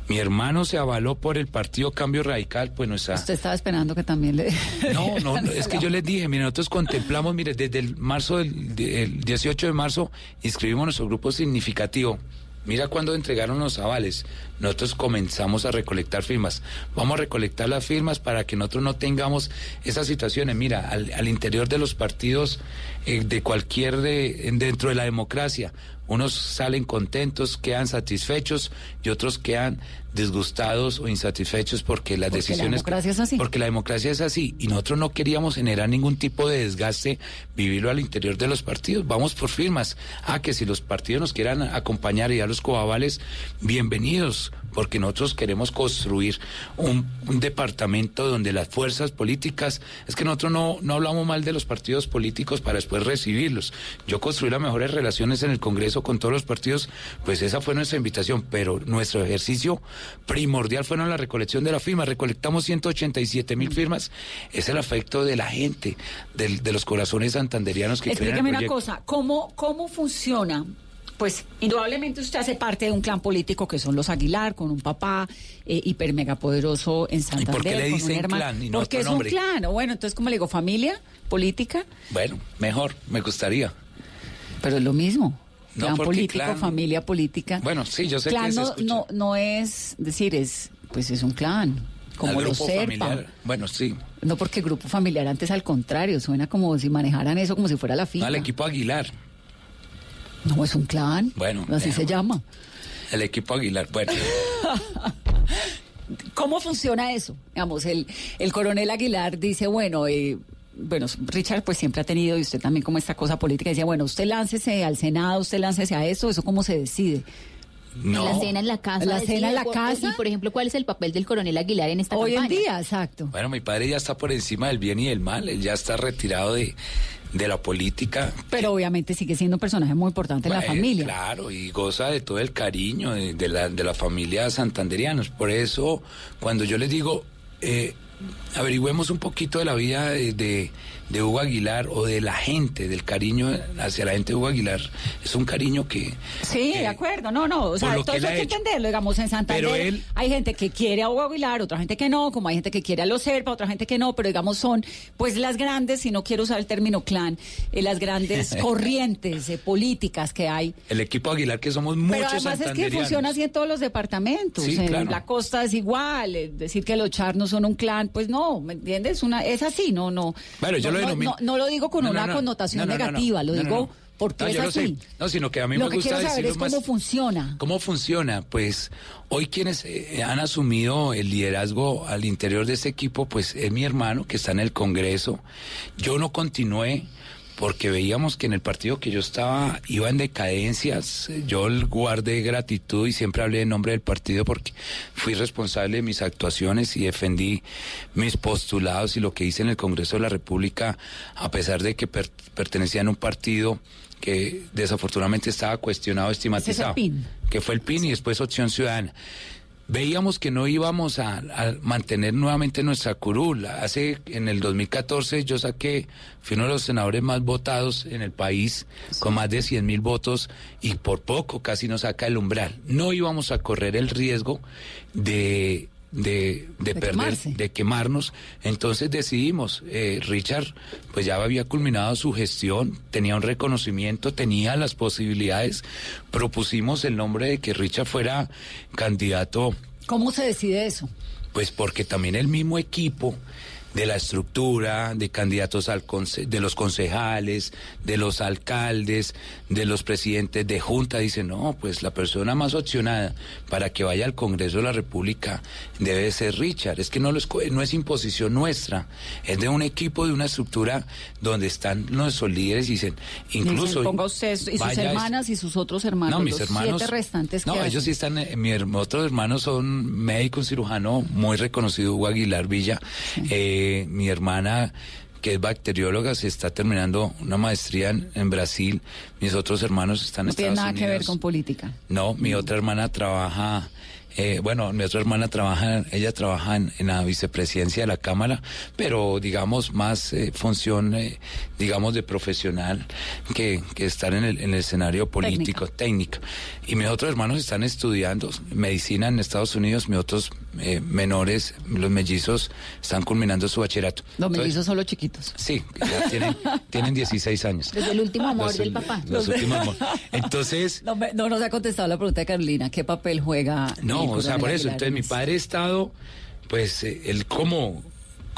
mi hermano se avaló por el partido Cambio Radical, pues no está. Usted estaba esperando que también le. No, no, es que yo les dije, mire, nosotros contemplamos, mire, desde el marzo del 18 de marzo inscribimos nuestro grupo significativo. Mira cuando entregaron los avales, nosotros comenzamos a recolectar firmas. Vamos a recolectar las firmas para que nosotros no tengamos esas situaciones. Mira, al, interior de los partidos, eh, de cualquier, de, dentro de la democracia, unos salen contentos, quedan satisfechos y otros quedan disgustados o insatisfechos porque las decisiones... La democracia es así. Porque la democracia es así y nosotros no queríamos generar ningún tipo de desgaste, vivirlo al interior de los partidos. Vamos por firmas. Ah, que si los partidos nos quieran acompañar y a los coabales, bienvenidos porque nosotros queremos construir un, departamento donde las fuerzas políticas, es que nosotros no, no hablamos mal de los partidos políticos para después recibirlos. Yo construí las mejores relaciones en el Congreso con todos los partidos, pues esa fue nuestra invitación, pero nuestro ejercicio primordial fue la recolección de la firma. Recolectamos 187 mil firmas. Es el afecto de la gente, de, los corazones santanderianos que Explíqueme una cosa, ¿cómo, cómo funciona? pues indudablemente usted hace parte de un clan político que son los Aguilar, con un papá eh, hiper mega poderoso en Santander. ¿Y por qué le dicen clan y no Porque es un clan. Bueno, entonces, ¿cómo le digo? ¿Familia? ¿Política? Bueno, mejor, me gustaría. Pero es lo mismo. Clan político, familia política. Bueno, sí, yo sé que no, no, no es decir, es pues es un clan. Como los Serpa. Bueno, sí. No porque grupo familiar antes al contrario, suena como si manejaran eso como si fuera la finca. Al equipo Aguilar. No, es un clan. Bueno. Así se llama. El equipo Aguilar, bueno. ¿Cómo funciona eso? Digamos, el, el coronel Aguilar dice, bueno, eh, bueno, Richard pues siempre ha tenido, y usted también como esta cosa política, decía, bueno, usted láncese al Senado, usted láncese a eso, ¿eso cómo se decide? No. La cena en la casa. La cena en la casa. Y, por ejemplo, ¿cuál es el papel del coronel Aguilar en esta Hoy en día, exacto. Bueno, mi padre ya está por encima del bien y del mal. Él ya está retirado de, de la política. Pero obviamente sigue siendo un personaje muy importante en la familia. Claro, y goza de todo el cariño de, la, de la familia santanderianos. Por eso, cuando yo les digo, eh, averigüemos un poquito de la vida de de Hugo Aguilar o de la gente, del cariño hacia la gente de Hugo Aguilar, es un cariño que... Sí, de acuerdo, no, no, o sea, todo eso hay que entenderlo, digamos, en Santander hay gente que quiere a Hugo Aguilar, otra gente que no, como hay gente que quiere a los Serpa, otra gente que no, pero digamos son, pues las grandes, si no quiero usar el término clan, eh, las grandes corrientes eh, políticas que hay. El equipo Aguilar, que somos muchos Pero además es que funciona así en todos los departamentos, en la costa es igual, decir que los charnos son un clan, pues no, ¿me entiendes? Una, es así, no, no. Bueno, yo lo no, lo digo con una connotación negativa, lo digo porque es así. No, sino que a mí me gusta quiero saber es cómo funciona. ¿Cómo funciona? Pues hoy quienes eh, han asumido el liderazgo al interior de este equipo, pues es mi hermano que está en el Congreso. Yo no continué porque veíamos que en el partido que yo estaba iba en decadencias. Yo guardé gratitud y siempre hablé en nombre del partido porque fui responsable de mis actuaciones y defendí mis postulados y lo que hice en el Congreso de la República, a pesar de que pertenecía a un partido que desafortunadamente estaba cuestionado, estigmatizado, que fue el PIN y después Opción Ciudadana veíamos que no íbamos a, mantener nuevamente nuestra curul. Hace, en el 2014 yo saqué, fui uno de los senadores más votados en el país, con más de 100 mil votos, y por poco casi nos saca el umbral. No íbamos a correr el riesgo de de, perder, de quemarnos. Entonces decidimos, eh, Richard, pues ya había culminado su gestión, tenía un reconocimiento, tenía las posibilidades, propusimos el nombre de que Richard fuera candidato. ¿Cómo se decide eso? Pues porque también el mismo equipo de la estructura, de candidatos al de los concejales, de los alcaldes, de los presidentes de junta. Dicen, no, pues la persona más opcionada para que vaya al Congreso de la República debe ser Richard. Es que no, lo es, no es imposición nuestra, es de un equipo, de una estructura donde están nuestros líderes y dicen, incluso... ponga usted y sus hermanas y sus otros hermanos. No, mis hermanos... restantes. No, ellos sí están, eh, mis otros hermanos son médico, cirujano muy reconocido, Hugo Aguilar Villa. Eh, mi hermana que es bacterióloga, se está terminando una maestría en, Brasil. Mis otros hermanos están en Estados Unidos. No tiene nada que ver con política. No, mi otra hermana trabaja eh, bueno, mi otra hermana trabaja, ella trabaja en, la vicepresidencia de la Cámara, pero digamos más eh, función, eh, digamos, de profesional que, que estar en el, en el escenario político, técnico. Y mis otros hermanos están estudiando medicina en Estados Unidos, mis otros eh, menores, los mellizos, están culminando su bachillerato. Los mellizos son los chiquitos. Sí, ya tienen, tienen 16 años. Desde el último amor del papá. Los, últimos amor. Entonces... No, no nos ha contestado la pregunta de Carolina, ¿qué papel juega? No, o sea, por eso, entonces mi padre ha estado, pues, eh, él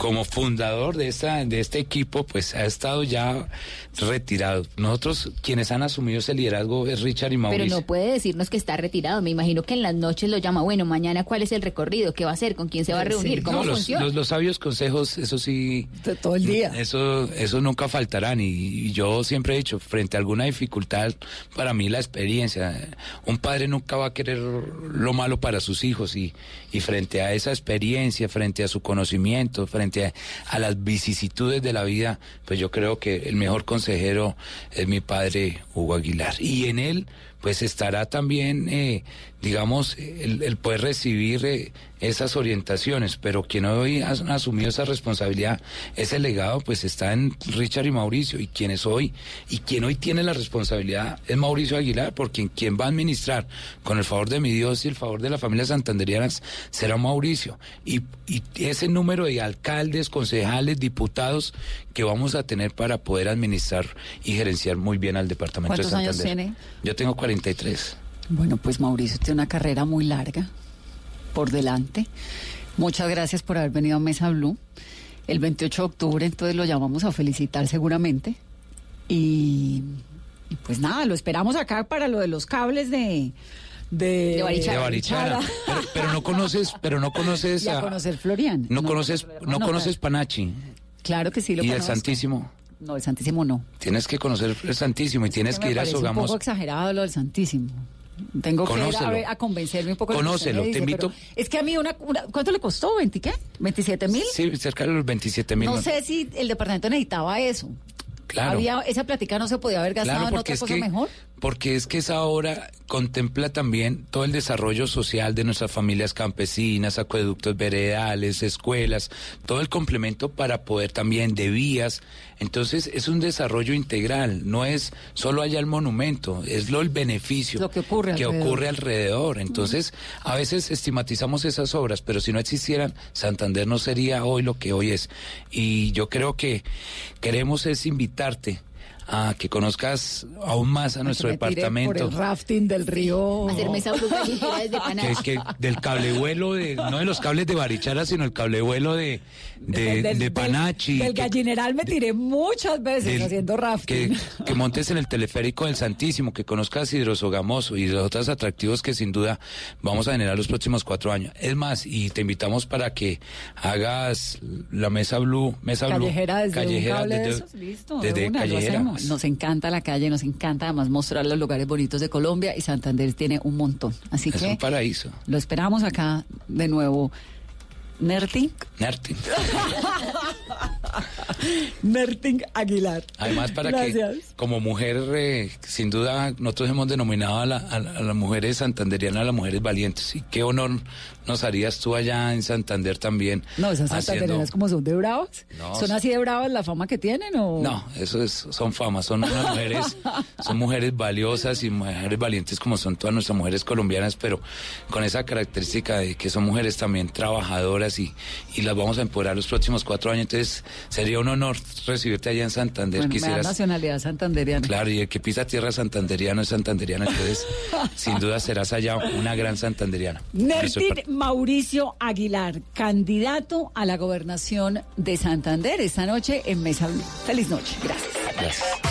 como fundador de esta de este equipo, pues ha estado ya retirado. Nosotros quienes han asumido ese liderazgo es Richard y Mauricio. Pero no puede decirnos que está retirado. Me imagino que en las noches lo llama, bueno, mañana cuál es el recorrido, qué va a hacer, con quién se va a reunir, cómo funciona. Los, sabios consejos, eso sí. todo el día. Eso, eso nunca faltarán. Y, yo siempre he dicho, frente a alguna dificultad, para mí la experiencia. Un padre nunca va a querer lo malo para sus hijos. Y, y frente a esa experiencia, frente a su conocimiento, frente a, las vicisitudes de la vida, pues yo creo que el mejor consejero es mi padre Hugo Aguilar. Y en él, pues estará también, eh, digamos, el, poder recibir eh, esas orientaciones, pero quien hoy ha asumido esa responsabilidad, ese legado, pues está en Richard y Mauricio, y quienes hoy, y quien hoy tiene la responsabilidad es Mauricio Aguilar, porque quien va a administrar, con el favor de mi Dios y el favor de la familia santanderianas, será Mauricio. Y, y ese número de alcaldes, concejales, diputados que vamos a tener para poder administrar y gerenciar muy bien al departamento de Santander. ¿Cuántos años tiene? Yo tengo 43. Bueno, pues Mauricio tiene una carrera muy larga por delante. Muchas gracias por haber venido a Mesa Blue. El 28 de octubre, entonces lo llamamos a felicitar seguramente. Y, pues nada, lo esperamos acá para lo de los cables de de, Barichara. Pero, no conoces, pero no conoces a, conocer Florian. No, conoces, no, conoces Panachi. Claro que sí lo Y el Santísimo. No, el Santísimo no. Tienes que conocer el Santísimo y tienes que, ir a Sogamos. un poco exagerado lo del Santísimo. Tengo que ir a, convencerme un poco. Conócelo, te invito. Es que a mí, una, ¿cuánto le costó? ¿20 qué? ¿27 mil? Sí, cerca de los 27 mil. No, sé si el departamento necesitaba eso. Claro. Había, esa plática no se podía haber gastado en otra cosa mejor porque es que esa obra contempla también todo el desarrollo social de nuestras familias campesinas, acueductos veredales, escuelas, todo el complemento para poder también de vías. Entonces es un desarrollo integral, no es solo allá el monumento, es lo el beneficio que, ocurre, que alrededor. ocurre alrededor. Entonces a veces estigmatizamos esas obras, pero si no existieran, Santander no sería hoy lo que hoy es. Y yo creo que queremos es invitarte a que conozcas aún más a, nuestro departamento. Por el rafting del río. Hacerme esa desde que es que del cablevuelo de no de los cables de Barichara, sino el cablevuelo de de, de Panachi. Del, gallineral me tiré muchas veces haciendo rafting. Que, que, montes en el teleférico del Santísimo, que conozcas Hidrosogamoso y los otros atractivos que sin duda vamos a generar los próximos cuatro años. Es más, y te invitamos para que hagas la mesa blue, mesa callejera blue, desde callejera desde, Listo, desde callejera. Nos encanta la calle, nos encanta además mostrar los lugares bonitos de Colombia y Santander tiene un montón. Así es que un paraíso. Lo esperamos acá de nuevo. Nerting. Nerting. Nerting Aguilar. Además, para que como mujer, eh, sin duda, nosotros hemos denominado a, las mujeres santanderianas, a las mujeres valientes. Y qué honor nos harías tú allá en Santander también. No, esas santanderianas como son de bravas. ¿Son así de bravas la fama que tienen o...? No, eso es, son famas, son unas mujeres, son mujeres valiosas y mujeres valientes como son todas nuestras mujeres colombianas, pero con esa característica de que son mujeres también trabajadoras y, y las vamos a empoderar los próximos cuatro años. Entonces, Sería un honor recibirte allá en Santander. Bueno, Quisieras... nacionalidad santanderiana. Claro, y el que pisa tierra santanderiana es santanderiana, entonces sin duda serás allá una gran santanderiana. Nertin Mauricio Aguilar, candidato a la gobernación de Santander esta noche en Mesa Blue. Feliz noche. Gracias. Gracias.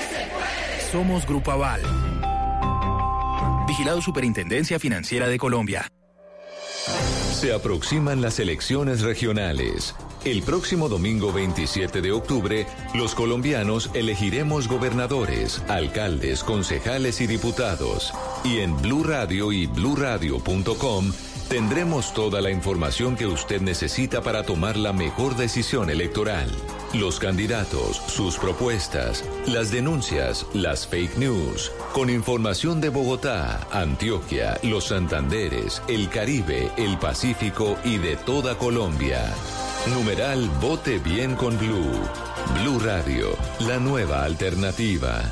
Somos Grupo Aval. Vigilado Superintendencia Financiera de Colombia. Se aproximan las elecciones regionales. El próximo domingo 27 de octubre, los colombianos elegiremos gobernadores, alcaldes, concejales y diputados. Y en Blue Radio y bluradio.com tendremos toda la información que usted necesita para tomar la mejor decisión electoral. Los candidatos, sus propuestas, las denuncias, las fake news, con información de Bogotá, Antioquia, los Santanderes, el Caribe, el Pacífico y de toda Colombia. Numeral Vote Bien con Blue. Blue Radio, la nueva alternativa.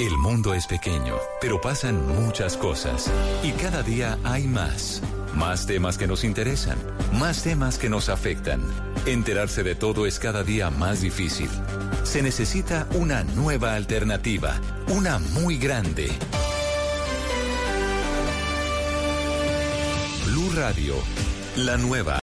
El mundo es pequeño, pero pasan muchas cosas. Y cada día hay más. Más temas que nos interesan, más temas que nos afectan. Enterarse de todo es cada día más difícil. Se necesita una nueva alternativa, una muy grande. Blue Radio, la nueva